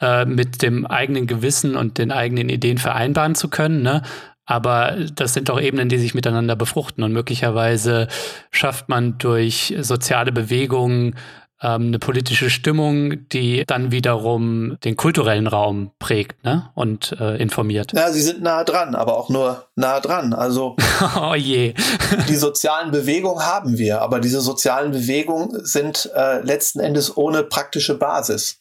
äh, mit dem eigenen Gewissen und den eigenen Ideen vereinbaren zu können. Ne? Aber das sind doch Ebenen, die sich miteinander befruchten. Und möglicherweise schafft man durch soziale Bewegungen ähm, eine politische Stimmung, die dann wiederum den kulturellen Raum prägt ne? und äh, informiert. Ja, sie sind nah dran, aber auch nur nah dran. Also <laughs> oh je. die sozialen Bewegungen haben wir, aber diese sozialen Bewegungen sind äh, letzten Endes ohne praktische Basis.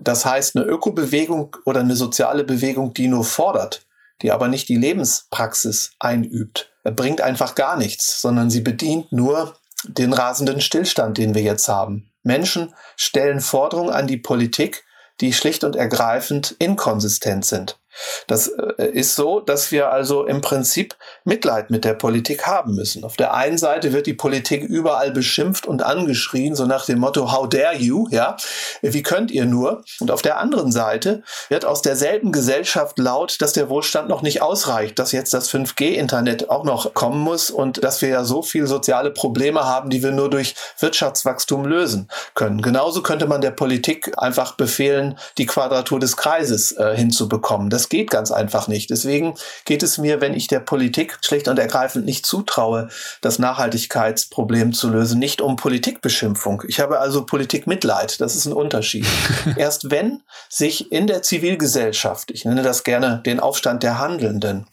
Das heißt, eine Ökobewegung oder eine soziale Bewegung, die nur fordert, die aber nicht die Lebenspraxis einübt, bringt einfach gar nichts, sondern sie bedient nur den rasenden Stillstand, den wir jetzt haben. Menschen stellen Forderungen an die Politik, die schlicht und ergreifend inkonsistent sind. Das äh, ist so, dass wir also im Prinzip Mitleid mit der Politik haben müssen. Auf der einen Seite wird die Politik überall beschimpft und angeschrien, so nach dem Motto, how dare you, ja, wie könnt ihr nur? Und auf der anderen Seite wird aus derselben Gesellschaft laut, dass der Wohlstand noch nicht ausreicht, dass jetzt das 5G-Internet auch noch kommen muss und dass wir ja so viel soziale Probleme haben, die wir nur durch Wirtschaftswachstum lösen können. Genauso könnte man der Politik einfach befehlen, die Quadratur des Kreises äh, hinzubekommen. Das das geht ganz einfach nicht. Deswegen geht es mir, wenn ich der Politik schlicht und ergreifend nicht zutraue, das Nachhaltigkeitsproblem zu lösen, nicht um Politikbeschimpfung. Ich habe also Politikmitleid. Das ist ein Unterschied. <laughs> Erst wenn sich in der Zivilgesellschaft, ich nenne das gerne den Aufstand der Handelnden,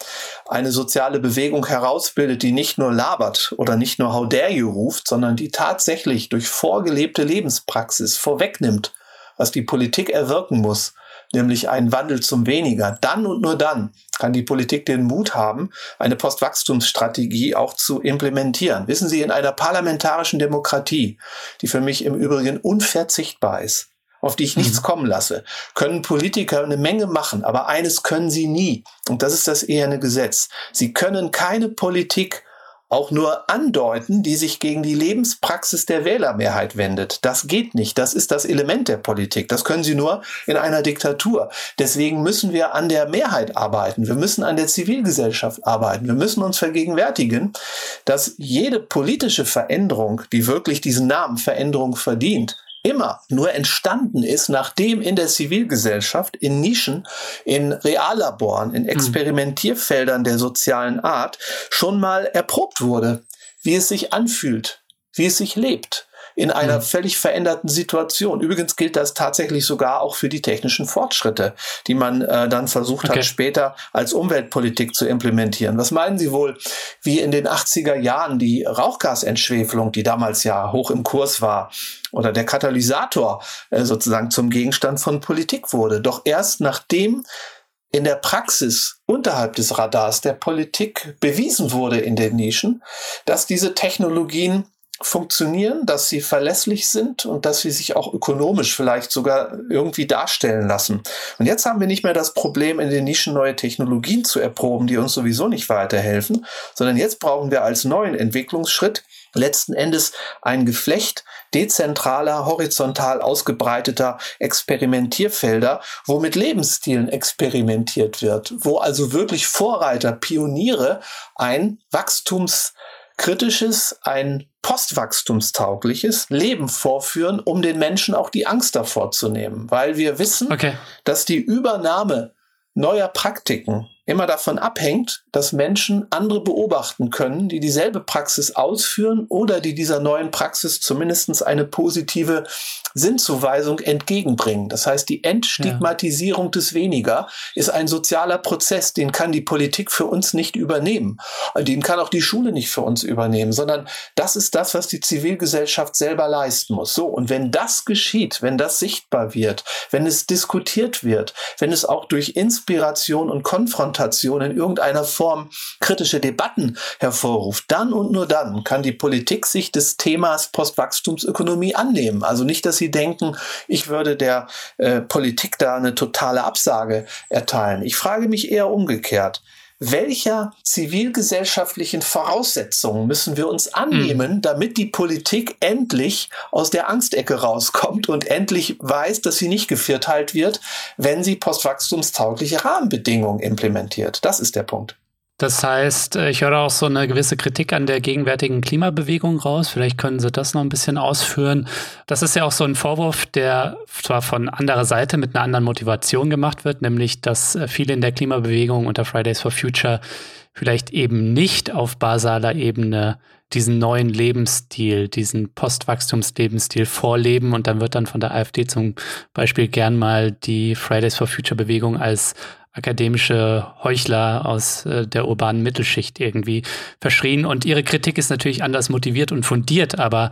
eine soziale Bewegung herausbildet, die nicht nur labert oder nicht nur How dare you ruft, sondern die tatsächlich durch vorgelebte Lebenspraxis vorwegnimmt, was die Politik erwirken muss, nämlich einen Wandel zum Weniger, dann und nur dann kann die Politik den Mut haben, eine Postwachstumsstrategie auch zu implementieren. Wissen Sie, in einer parlamentarischen Demokratie, die für mich im Übrigen unverzichtbar ist, auf die ich nichts mhm. kommen lasse, können Politiker eine Menge machen, aber eines können sie nie. Und das ist das eherne Gesetz. Sie können keine Politik auch nur andeuten, die sich gegen die Lebenspraxis der Wählermehrheit wendet. Das geht nicht. Das ist das Element der Politik. Das können Sie nur in einer Diktatur. Deswegen müssen wir an der Mehrheit arbeiten. Wir müssen an der Zivilgesellschaft arbeiten. Wir müssen uns vergegenwärtigen, dass jede politische Veränderung, die wirklich diesen Namen Veränderung verdient, immer nur entstanden ist, nachdem in der Zivilgesellschaft, in Nischen, in Reallaboren, in hm. Experimentierfeldern der sozialen Art schon mal erprobt wurde, wie es sich anfühlt, wie es sich lebt in einer mhm. völlig veränderten Situation. Übrigens gilt das tatsächlich sogar auch für die technischen Fortschritte, die man äh, dann versucht okay. hat, später als Umweltpolitik zu implementieren. Was meinen Sie wohl, wie in den 80er Jahren die Rauchgasentschwefelung, die damals ja hoch im Kurs war, oder der Katalysator äh, sozusagen zum Gegenstand von Politik wurde. Doch erst nachdem in der Praxis unterhalb des Radars der Politik bewiesen wurde in den Nischen, dass diese Technologien funktionieren, dass sie verlässlich sind und dass sie sich auch ökonomisch vielleicht sogar irgendwie darstellen lassen. Und jetzt haben wir nicht mehr das Problem, in den Nischen neue Technologien zu erproben, die uns sowieso nicht weiterhelfen, sondern jetzt brauchen wir als neuen Entwicklungsschritt letzten Endes ein Geflecht dezentraler, horizontal ausgebreiteter Experimentierfelder, wo mit Lebensstilen experimentiert wird, wo also wirklich Vorreiter, Pioniere ein Wachstums kritisches, ein postwachstumstaugliches Leben vorführen, um den Menschen auch die Angst davor zu nehmen. Weil wir wissen, okay. dass die Übernahme neuer Praktiken immer davon abhängt, dass Menschen andere beobachten können, die dieselbe Praxis ausführen oder die dieser neuen Praxis zumindest eine positive Sinnzuweisung entgegenbringen. Das heißt, die Entstigmatisierung ja. des Weniger ist ein sozialer Prozess, den kann die Politik für uns nicht übernehmen. Den kann auch die Schule nicht für uns übernehmen, sondern das ist das, was die Zivilgesellschaft selber leisten muss. So. Und wenn das geschieht, wenn das sichtbar wird, wenn es diskutiert wird, wenn es auch durch Inspiration und Konfrontation in irgendeiner Form kritische Debatten hervorruft, dann und nur dann kann die Politik sich des Themas Postwachstumsökonomie annehmen. Also nicht, dass sie denken, ich würde der äh, Politik da eine totale Absage erteilen. Ich frage mich eher umgekehrt welcher zivilgesellschaftlichen Voraussetzungen müssen wir uns annehmen, mhm. damit die Politik endlich aus der Angstecke rauskommt und endlich weiß, dass sie nicht gevierteilt wird, wenn sie postwachstumstaugliche Rahmenbedingungen implementiert. Das ist der Punkt. Das heißt, äh, ich höre auch so eine gewisse Kritik an der gegenwärtigen Klimabewegung raus. Vielleicht können Sie das noch ein bisschen ausführen. Das ist ja auch so ein Vorwurf, der zwar von anderer Seite mit einer anderen Motivation gemacht wird, nämlich, dass äh, viele in der Klimabewegung unter Fridays for Future vielleicht eben nicht auf basaler Ebene diesen neuen Lebensstil, diesen Postwachstumslebensstil vorleben und dann wird dann von der AfD zum Beispiel gern mal die Fridays for Future Bewegung als akademische Heuchler aus äh, der urbanen Mittelschicht irgendwie verschrien. Und ihre Kritik ist natürlich anders motiviert und fundiert, aber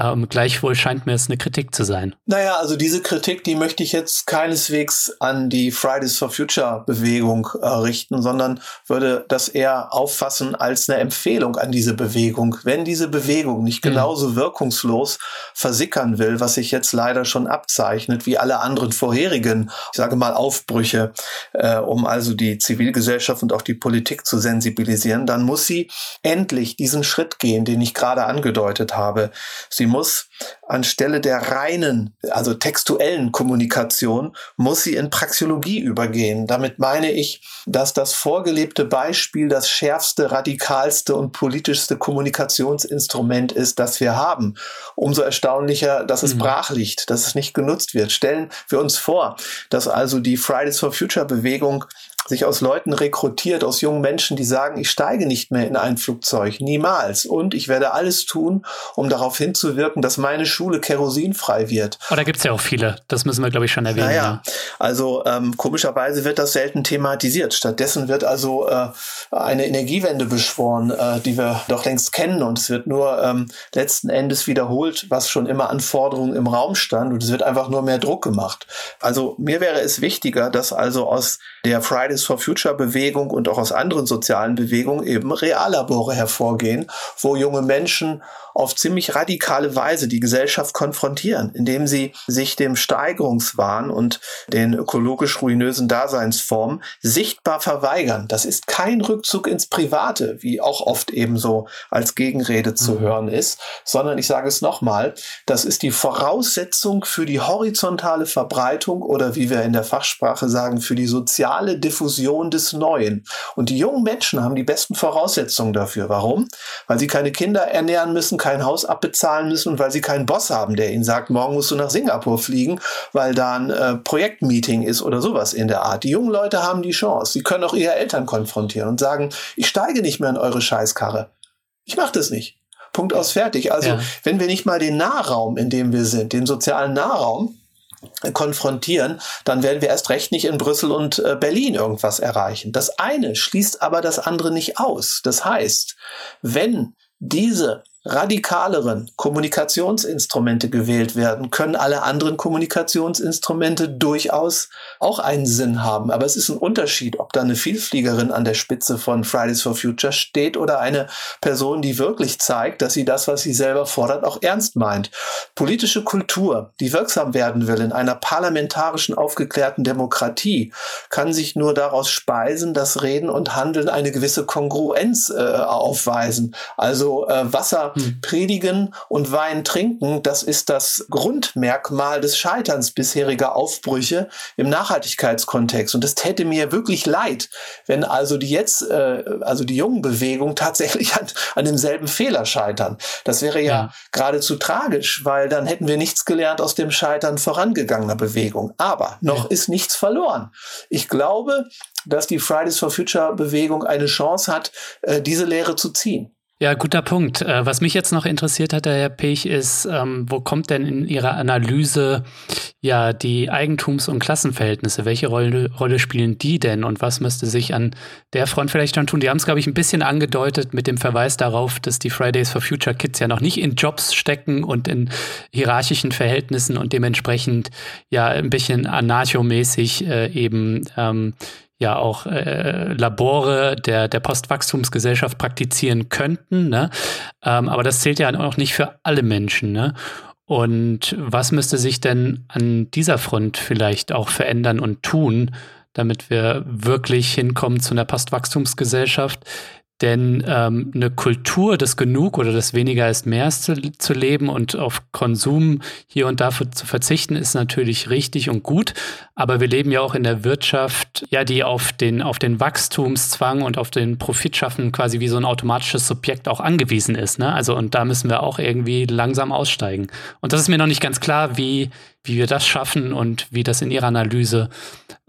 Ähm, gleichwohl scheint mir es eine Kritik zu sein. Naja, also diese Kritik, die möchte ich jetzt keineswegs an die Fridays for Future Bewegung äh, richten, sondern würde das eher auffassen als eine Empfehlung an diese Bewegung. Wenn diese Bewegung nicht mhm. genauso wirkungslos versickern will, was sich jetzt leider schon abzeichnet, wie alle anderen vorherigen, ich sage mal, Aufbrüche, äh, um also die Zivilgesellschaft und auch die Politik zu sensibilisieren, dann muss sie endlich diesen Schritt gehen, den ich gerade angedeutet habe. Sie muss anstelle der reinen, also textuellen Kommunikation, muss sie in Praxiologie übergehen. Damit meine ich, dass das vorgelebte Beispiel das schärfste, radikalste und politischste Kommunikationsinstrument ist, das wir haben. Umso erstaunlicher, dass es mhm. brach liegt, dass es nicht genutzt wird. Stellen wir uns vor, dass also die Fridays for Future Bewegung sich aus Leuten rekrutiert, aus jungen Menschen, die sagen, ich steige nicht mehr in ein Flugzeug, niemals. Und ich werde alles tun, um darauf hinzuwirken, dass meine Schule kerosinfrei wird. Oh, da gibt's ja auch viele. Das müssen wir, glaube ich, schon erwähnen. Naja, ja. also ähm, komischerweise wird das selten thematisiert. Stattdessen wird also äh, eine Energiewende beschworen, äh, die wir doch längst kennen. Und es wird nur ähm, letzten Endes wiederholt, was schon immer an Forderungen im Raum stand. Und es wird einfach nur mehr Druck gemacht. Also mir wäre es wichtiger, dass also aus der Fridays for Future Bewegung und auch aus anderen sozialen Bewegungen eben Reallabore hervorgehen, wo junge Menschen auf ziemlich radikale Weise die Gesellschaft konfrontieren, indem sie sich dem Steigerungswahn und den ökologisch ruinösen Daseinsformen sichtbar verweigern. Das ist kein Rückzug ins Private, wie auch oft ebenso als Gegenrede zu mhm. hören ist, sondern ich sage es nochmal, das ist die Voraussetzung für die horizontale Verbreitung oder wie wir in der Fachsprache sagen, für die soziale Diffusion des Neuen. Und die jungen Menschen haben die besten Voraussetzungen dafür. Warum? Weil sie keine Kinder ernähren müssen, kein Haus abbezahlen müssen und weil sie keinen Boss haben, der ihnen sagt, morgen musst du nach Singapur fliegen, weil da ein äh, Projektmeeting ist oder sowas in der Art. Die jungen Leute haben die Chance. Sie können auch ihre Eltern konfrontieren und sagen, ich steige nicht mehr in eure Scheißkarre. Ich mache das nicht. Punkt aus fertig. Also, ja. wenn wir nicht mal den Nahraum, in dem wir sind, den sozialen Nahraum, konfrontieren, dann werden wir erst recht nicht in Brüssel und äh, Berlin irgendwas erreichen. Das eine schließt aber das andere nicht aus. Das heißt, wenn diese radikaleren Kommunikationsinstrumente gewählt werden, können alle anderen Kommunikationsinstrumente durchaus auch einen Sinn haben. Aber es ist ein Unterschied, ob da eine Vielfliegerin an der Spitze von Fridays for Future steht oder eine Person, die wirklich zeigt, dass sie das, was sie selber fordert, auch ernst meint. Politische Kultur, die wirksam werden will in einer parlamentarischen, aufgeklärten Demokratie, kann sich nur daraus speisen, dass Reden und Handeln eine gewisse Kongruenz äh, aufweisen. Also äh, Wasser hm. predigen und Wein trinken, das ist das Grundmerkmal des Scheiterns bisheriger Aufbrüche im Nachhaltigkeitskontext. Und es täte mir wirklich leid, wenn also die jetzt, äh, also die jungen Bewegungen tatsächlich an, an demselben Fehler scheitern. Das wäre ja, ja geradezu tragisch, weil dann hätten wir nichts gelernt aus dem Scheitern vorangegangener Bewegung. Aber noch ja. ist nichts verloren. Ich glaube, dass die Fridays for Future Bewegung eine Chance hat, äh, diese Lehre zu ziehen. Ja, guter Punkt. Äh, was mich jetzt noch interessiert hat, Herr Pech, ist, ähm, wo kommt denn in Ihrer Analyse ja die Eigentums- und Klassenverhältnisse? Welche Rolle, Rolle spielen die denn und was müsste sich an der Front vielleicht dann tun? Die haben es, glaube ich, ein bisschen angedeutet mit dem Verweis darauf, dass die Fridays for Future Kids ja noch nicht in Jobs stecken und in hierarchischen Verhältnissen und dementsprechend ja ein bisschen anarchomäßig äh, eben ähm, ja auch äh, Labore der, der Postwachstumsgesellschaft praktizieren könnten. Ne? Ähm, aber das zählt ja auch nicht für alle Menschen. Ne? Und was müsste sich denn an dieser Front vielleicht auch verändern und tun, damit wir wirklich hinkommen zu einer Postwachstumsgesellschaft, denn ähm, eine Kultur des Genug oder des Weniger ist mehr zu, zu leben und auf Konsum hier und da zu verzichten, ist natürlich richtig und gut. Aber wir leben ja auch in der Wirtschaft, ja, die auf den, auf den Wachstumszwang und auf den Profitschaffen quasi wie so ein automatisches Subjekt auch angewiesen ist. Ne? Also, und da müssen wir auch irgendwie langsam aussteigen. Und das ist mir noch nicht ganz klar, wie, wie wir das schaffen und wie das in Ihrer Analyse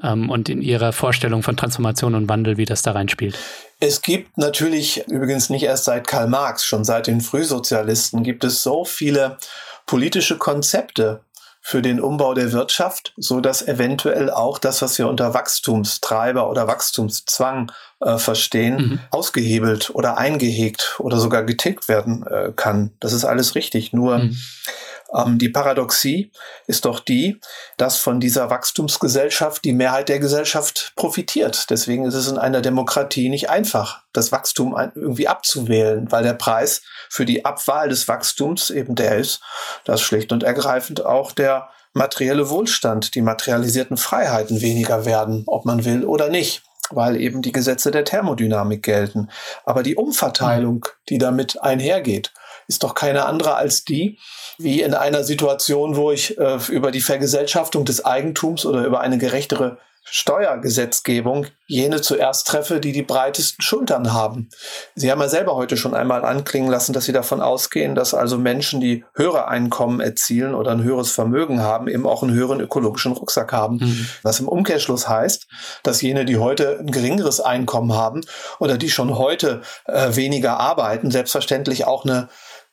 ähm, und in Ihrer Vorstellung von Transformation und Wandel, wie das da reinspielt. Es gibt natürlich, übrigens nicht erst seit Karl Marx, schon seit den Frühsozialisten, gibt es so viele politische Konzepte für den Umbau der Wirtschaft, so dass eventuell auch das, was wir unter Wachstumstreiber oder Wachstumszwang äh, verstehen, mhm. ausgehebelt oder eingehegt oder sogar getickt werden äh, kann. Das ist alles richtig. Nur mhm. Ähm, die Paradoxie ist doch die, dass von dieser Wachstumsgesellschaft die Mehrheit der Gesellschaft profitiert. Deswegen ist es in einer Demokratie nicht einfach, das Wachstum irgendwie abzuwählen, weil der Preis für die Abwahl des Wachstums eben der ist, dass schlicht und ergreifend auch der materielle Wohlstand, die materialisierten Freiheiten weniger werden, ob man will oder nicht weil eben die Gesetze der Thermodynamik gelten. Aber die Umverteilung, die damit einhergeht, ist doch keine andere als die, wie in einer Situation, wo ich äh, über die Vergesellschaftung des Eigentums oder über eine gerechtere Steuergesetzgebung jene zuerst treffe, die die breitesten Schultern haben. Sie haben ja selber heute schon einmal anklingen lassen, dass Sie davon ausgehen, dass also Menschen, die höhere Einkommen erzielen oder ein höheres Vermögen haben, eben auch einen höheren ökologischen Rucksack haben. Mhm. Was im Umkehrschluss heißt, dass jene, die heute ein geringeres Einkommen haben oder die schon heute äh, weniger arbeiten, selbstverständlich auch eine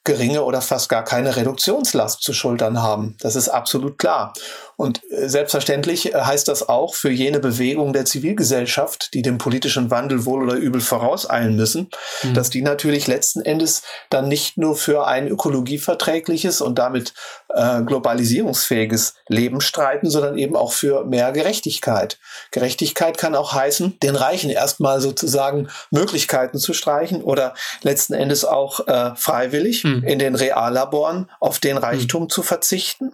geringe oder fast gar keine Reduktionslast zu schultern haben. Das ist absolut klar. Und äh, selbstverständlich äh, heißt das auch für jene Bewegung der Zivilgesellschaft, die dem politischen Wandel wohl oder übel vorauseilen müssen, mhm. dass die natürlich letzten Endes dann nicht nur für ein ökologieverträgliches und damit äh, globalisierungsfähiges Leben streiten, sondern eben auch für mehr Gerechtigkeit. Gerechtigkeit kann auch heißen, den Reichen erstmal sozusagen Möglichkeiten zu streichen oder letzten Endes auch äh, freiwillig mhm. in den Reallaboren auf den Reichtum mhm. zu verzichten,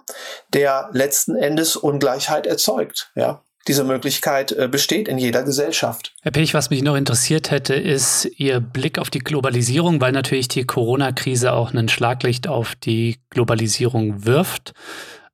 der letzten Endes Endes erzeugt. Ja. Diese Möglichkeit äh, besteht in jeder Gesellschaft. Herr Pech, was mich noch interessiert hätte, ist Ihr Blick auf die Globalisierung, weil natürlich die Corona-Krise auch ein Schlaglicht auf die Globalisierung wirft.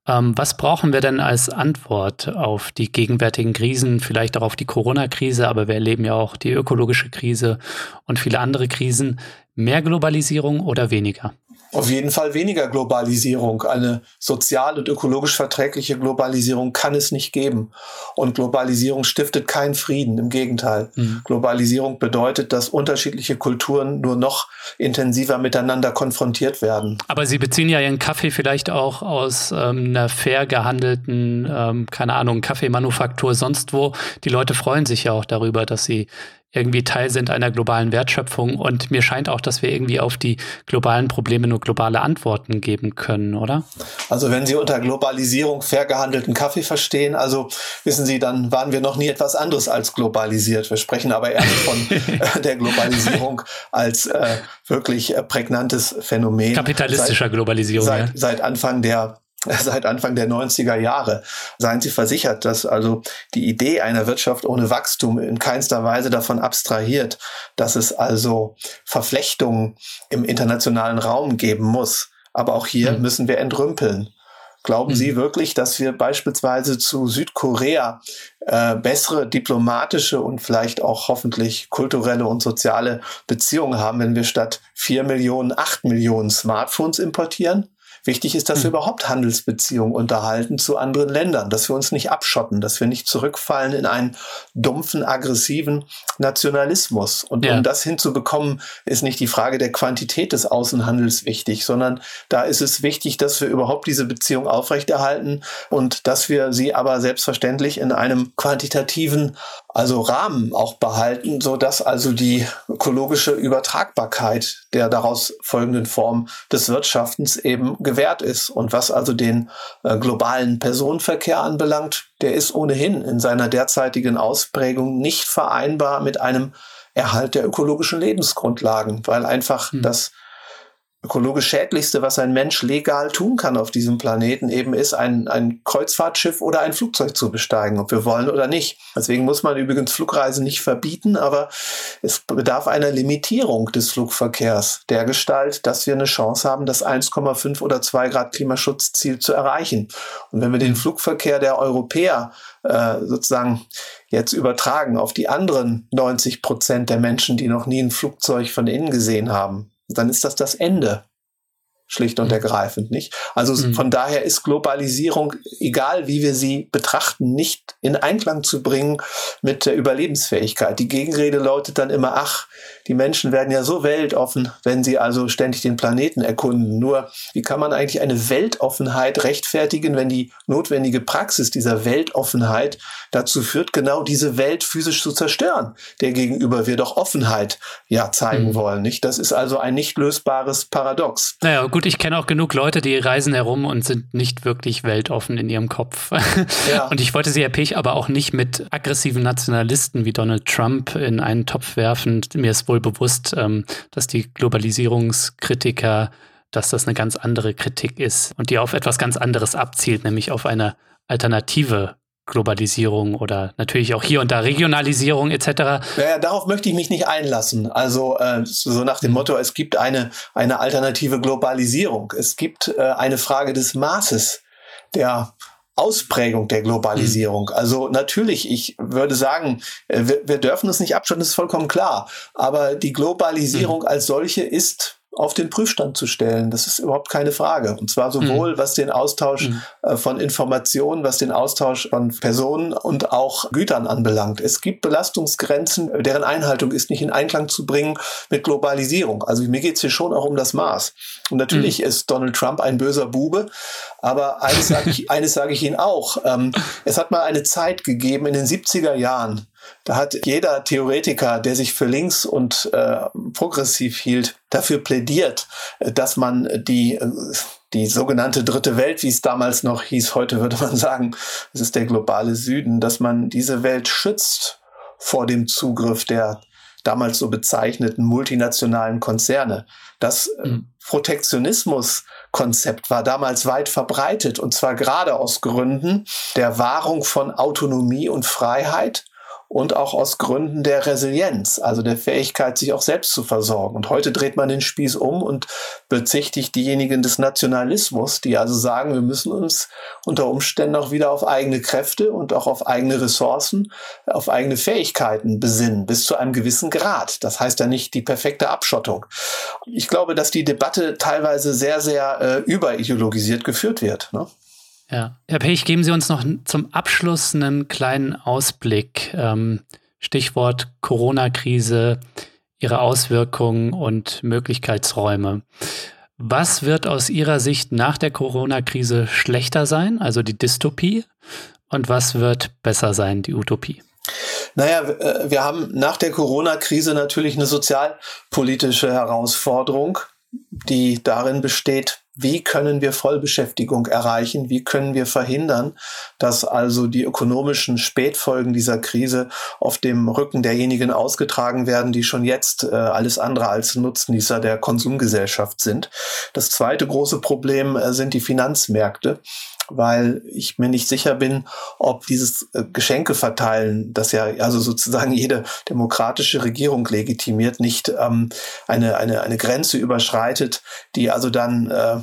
Ähm, was brauchen wir denn als Antwort auf die gegenwärtigen Krisen, vielleicht auch auf die Corona-Krise, aber wir erleben ja auch die ökologische Krise und viele andere Krisen. Mehr Globalisierung oder weniger? Auf jeden Fall weniger Globalisierung. Eine sozial und ökologisch verträgliche Globalisierung kann es nicht geben. Und Globalisierung stiftet keinen Frieden. Im Gegenteil. Mhm. Globalisierung bedeutet, dass unterschiedliche Kulturen nur noch intensiver miteinander konfrontiert werden. Aber Sie beziehen ja Ihren Kaffee vielleicht auch aus ähm, einer fair gehandelten, ähm, keine Ahnung, Kaffeemanufaktur sonst wo. Die Leute freuen sich ja auch darüber, dass sie irgendwie Teil sind einer globalen Wertschöpfung. Und mir scheint auch, dass wir irgendwie auf die globalen Probleme nur globale Antworten geben können, oder? Also wenn Sie unter Globalisierung fair gehandelten Kaffee verstehen, also wissen Sie, dann waren wir noch nie etwas anderes als globalisiert. Wir sprechen aber eher von <laughs> äh, der Globalisierung als äh, wirklich äh, prägnantes Phänomen. Kapitalistischer seit, Globalisierung. Seit, ja. seit Anfang der <laughs> seit Anfang der 90er Jahre. Seien Sie versichert, dass also die Idee einer Wirtschaft ohne Wachstum in keinster Weise davon abstrahiert, dass es also Verflechtungen im internationalen Raum geben muss. Aber auch hier mhm. müssen wir entrümpeln. Glauben mhm. Sie wirklich, dass wir beispielsweise zu Südkorea äh, bessere diplomatische und vielleicht auch hoffentlich kulturelle und soziale Beziehungen haben, wenn wir statt vier Millionen acht Millionen Smartphones importieren? Wichtig ist, dass mhm. wir überhaupt Handelsbeziehungen unterhalten zu anderen Ländern, dass wir uns nicht abschotten, dass wir nicht zurückfallen in einen dumpfen, aggressiven Nationalismus. Und ja. um das hinzubekommen, ist nicht die Frage der Quantität des Außenhandels wichtig, sondern da ist es wichtig, dass wir überhaupt diese Beziehung aufrechterhalten und dass wir sie aber selbstverständlich in einem quantitativen also Rahmen auch behalten, so dass also die ökologische Übertragbarkeit der daraus folgenden Form des Wirtschaftens eben gewährt ist. Und was also den äh, globalen Personenverkehr anbelangt, der ist ohnehin in seiner derzeitigen Ausprägung nicht vereinbar mit einem Erhalt der ökologischen Lebensgrundlagen, weil einfach mhm. das ökologisch schädlichste, was ein Mensch legal tun kann auf diesem Planeten, eben ist, ein, ein Kreuzfahrtschiff oder ein Flugzeug zu besteigen, ob wir wollen oder nicht. Deswegen muss man übrigens Flugreisen nicht verbieten, aber es bedarf einer Limitierung des Flugverkehrs der Gestalt, dass wir eine Chance haben, das 1,5 oder 2 Grad Klimaschutzziel zu erreichen. Und wenn wir den Flugverkehr der Europäer äh, sozusagen jetzt übertragen auf die anderen 90 Prozent der Menschen, die noch nie ein Flugzeug von innen gesehen haben, dann ist das das Ende. schlicht und mhm. ergreifend nicht. Also mhm. von daher ist Globalisierung, egal wie wir sie betrachten, nicht in Einklang zu bringen mit der Überlebensfähigkeit. Die Gegenrede lautet dann immer, ach, die Menschen werden ja so weltoffen, wenn sie also ständig den Planeten erkunden. Nur, wie kann man eigentlich eine Weltoffenheit rechtfertigen, wenn die notwendige Praxis dieser Weltoffenheit dazu führt, genau diese Welt physisch zu zerstören, der gegenüber wir doch Offenheit ja zeigen mhm. wollen, nicht? Das ist also ein nicht lösbares Paradox. Naja, gut, ich kenne auch genug Leute, die reisen herum und sind nicht wirklich weltoffen in ihrem Kopf. Ja. <laughs> Und ich wollte Sie, Herr Pech, aber auch nicht mit aggressiven Nationalisten wie Donald Trump in einen Topf werfen. Mir ist wohl bewusst, ähm, dass die Globalisierungskritiker, dass das eine ganz andere Kritik ist und die auf etwas ganz anderes abzielt, nämlich auf eine alternative Globalisierung oder natürlich auch hier und da Regionalisierung etc. Naja, darauf möchte ich mich nicht einlassen. Also äh, so nach dem. Motto, es gibt eine, eine alternative Globalisierung. Es gibt äh, eine Frage des Maßes der Ausprägung der Globalisierung. Mhm. Also natürlich, ich würde sagen, äh, wir, wir dürfen es nicht abschauen, das ist vollkommen klar. Aber die Globalisierung mhm. als solche ist auf den Prüfstand zu stellen. Das ist überhaupt keine Frage. Und zwar sowohl mhm. was den Austausch mhm. äh, von Informationen, was den Austausch von Personen und auch Gütern anbelangt. Es gibt Belastungsgrenzen, deren Einhaltung ist nicht in Einklang zu bringen mit Globalisierung. Also mir geht es hier schon auch um das Maß. Und natürlich mhm. ist Donald Trump ein böser Bube, aber eines sage ich, <laughs> eines sage ich Ihnen auch. Ähm, es hat mal eine Zeit gegeben in den 70er Jahren, da hat jeder Theoretiker, der sich für links und äh, progressiv hielt, dafür plädiert, äh, dass man die äh, die sogenannte dritte Welt, wie es damals noch hieß, heute würde man sagen, es ist der globale Süden, dass man diese Welt schützt vor dem Zugriff der damals so bezeichneten multinationalen Konzerne. Das äh, mhm. Protektionismus-Konzept war damals weit verbreitet und zwar gerade aus Gründen der Wahrung von Autonomie und Freiheit und auch aus Gründen der Resilienz, also der Fähigkeit, sich auch selbst zu versorgen. Und heute dreht man den Spieß um und bezichtigt diejenigen des Nationalismus, die also sagen, wir müssen uns unter Umständen auch wieder auf eigene Kräfte und auch auf eigene Ressourcen, auf eigene Fähigkeiten besinnen, bis zu einem gewissen Grad. Das heißt ja nicht die perfekte Abschottung. Ich glaube, dass die Debatte teilweise sehr, sehr äh, überideologisiert geführt wird. Ne? Ja. Herr Pech, geben Sie uns noch zum Abschluss einen kleinen Ausblick. Ähm, Stichwort Corona-Krise, ihre Auswirkungen und Möglichkeitsräume. Was wird aus Ihrer Sicht nach der Corona-Krise schlechter sein, also die Dystopie? Und was wird besser sein, die Utopie? Naja, äh, wir haben nach der Corona-Krise natürlich eine sozialpolitische Herausforderung, die darin besteht, wie können wir Vollbeschäftigung erreichen? Wie können wir verhindern, dass also die ökonomischen Spätfolgen dieser Krise auf dem Rücken derjenigen ausgetragen werden, die schon jetzt äh, alles andere als Nutznießer der Konsumgesellschaft sind? Das zweite große Problem äh, sind die Finanzmärkte weil ich mir nicht sicher bin, ob dieses äh, Geschenke verteilen, das ja also sozusagen jede demokratische Regierung legitimiert, nicht ähm, eine, eine, eine Grenze überschreitet, die also dann äh,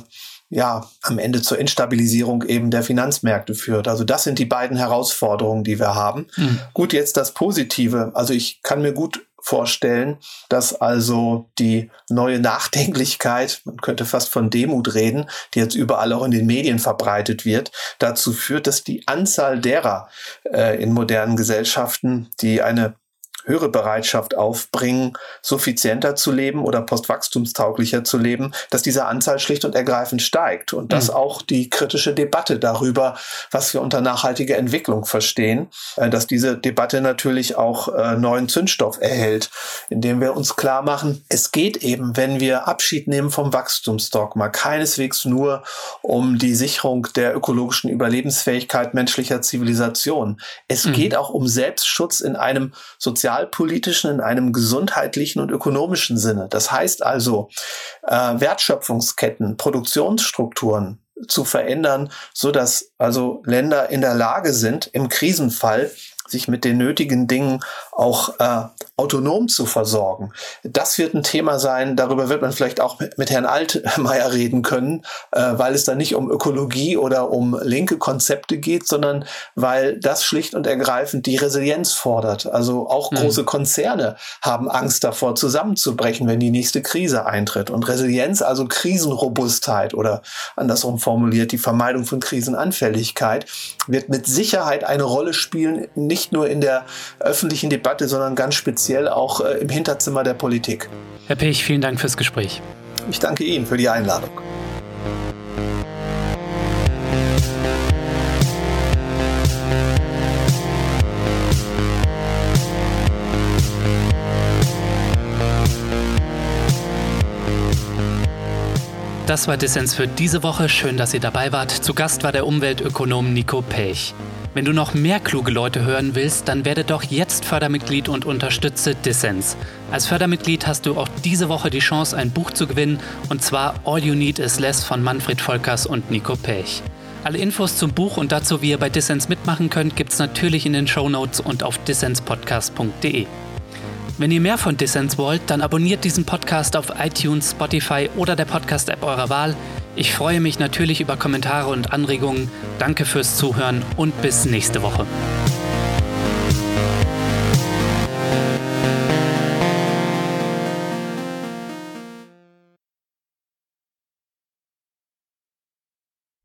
ja, am Ende zur Instabilisierung eben der Finanzmärkte führt. Also das sind die beiden Herausforderungen, die wir haben. Mhm. Gut, jetzt das Positive. Also ich kann mir gut vorstellen, dass also die neue Nachdenklichkeit, man könnte fast von Demut reden, die jetzt überall auch in den Medien verbreitet wird, dazu führt, dass die Anzahl derer äh, in modernen Gesellschaften, die eine höhere Bereitschaft aufbringen, suffizienter zu leben oder postwachstumstauglicher zu leben, dass diese Anzahl schlicht und ergreifend steigt und mhm. dass auch die kritische Debatte darüber, was wir unter nachhaltiger Entwicklung verstehen, äh, dass diese Debatte natürlich auch äh, neuen Zündstoff erhält, indem wir uns klar machen, es geht eben, wenn wir Abschied nehmen vom Wachstumsdogma, keineswegs nur um die Sicherung der ökologischen Überlebensfähigkeit menschlicher Zivilisation. Es mhm. geht auch um Selbstschutz in einem sozialen sozialpolitischen, in einem gesundheitlichen und ökonomischen Sinne. Das heißt also, äh, Wertschöpfungsketten, Produktionsstrukturen zu verändern, so dass also Länder in der Lage sind, im Krisenfall sich mit den nötigen Dingen auch äh, autonom zu versorgen. Das wird ein Thema sein, darüber wird man vielleicht auch mit, Herrn Altmaier reden können, äh, weil es da nicht um Ökologie oder um linke Konzepte geht, sondern weil das schlicht und ergreifend die Resilienz fordert. Also auch mhm. große Konzerne haben Angst davor, zusammenzubrechen, wenn die nächste Krise eintritt. Und Resilienz, also Krisenrobustheit oder andersrum formuliert, die Vermeidung von Krisenanfälligkeit, wird mit Sicherheit eine Rolle spielen, nicht nur in der öffentlichen Debatte, sondern ganz speziell auch äh, im Hinterzimmer der Politik. Herr Pech, vielen Dank fürs Gespräch. Ich danke Ihnen für die Einladung. Das war Dissens für diese Woche. Schön, dass ihr dabei wart. Zu Gast war der Umweltökonom Nico Pech. Wenn du noch mehr kluge Leute hören willst, dann werde doch jetzt Fördermitglied und unterstütze Dissens. Als Fördermitglied hast du auch diese Woche die Chance, ein Buch zu gewinnen, und zwar All You Need Is Less von Manfred Volkers und Nico Pech. Alle Infos zum Buch und dazu, wie ihr bei Dissens mitmachen könnt, gibt's natürlich in den Show Notes und auf dissenspodcast.de. Wenn ihr mehr von Dissens wollt, dann abonniert diesen Podcast auf iTunes, Spotify oder der Podcast-App eurer Wahl. Ich freue mich natürlich über Kommentare und Anregungen. Danke fürs Zuhören und bis nächste Woche.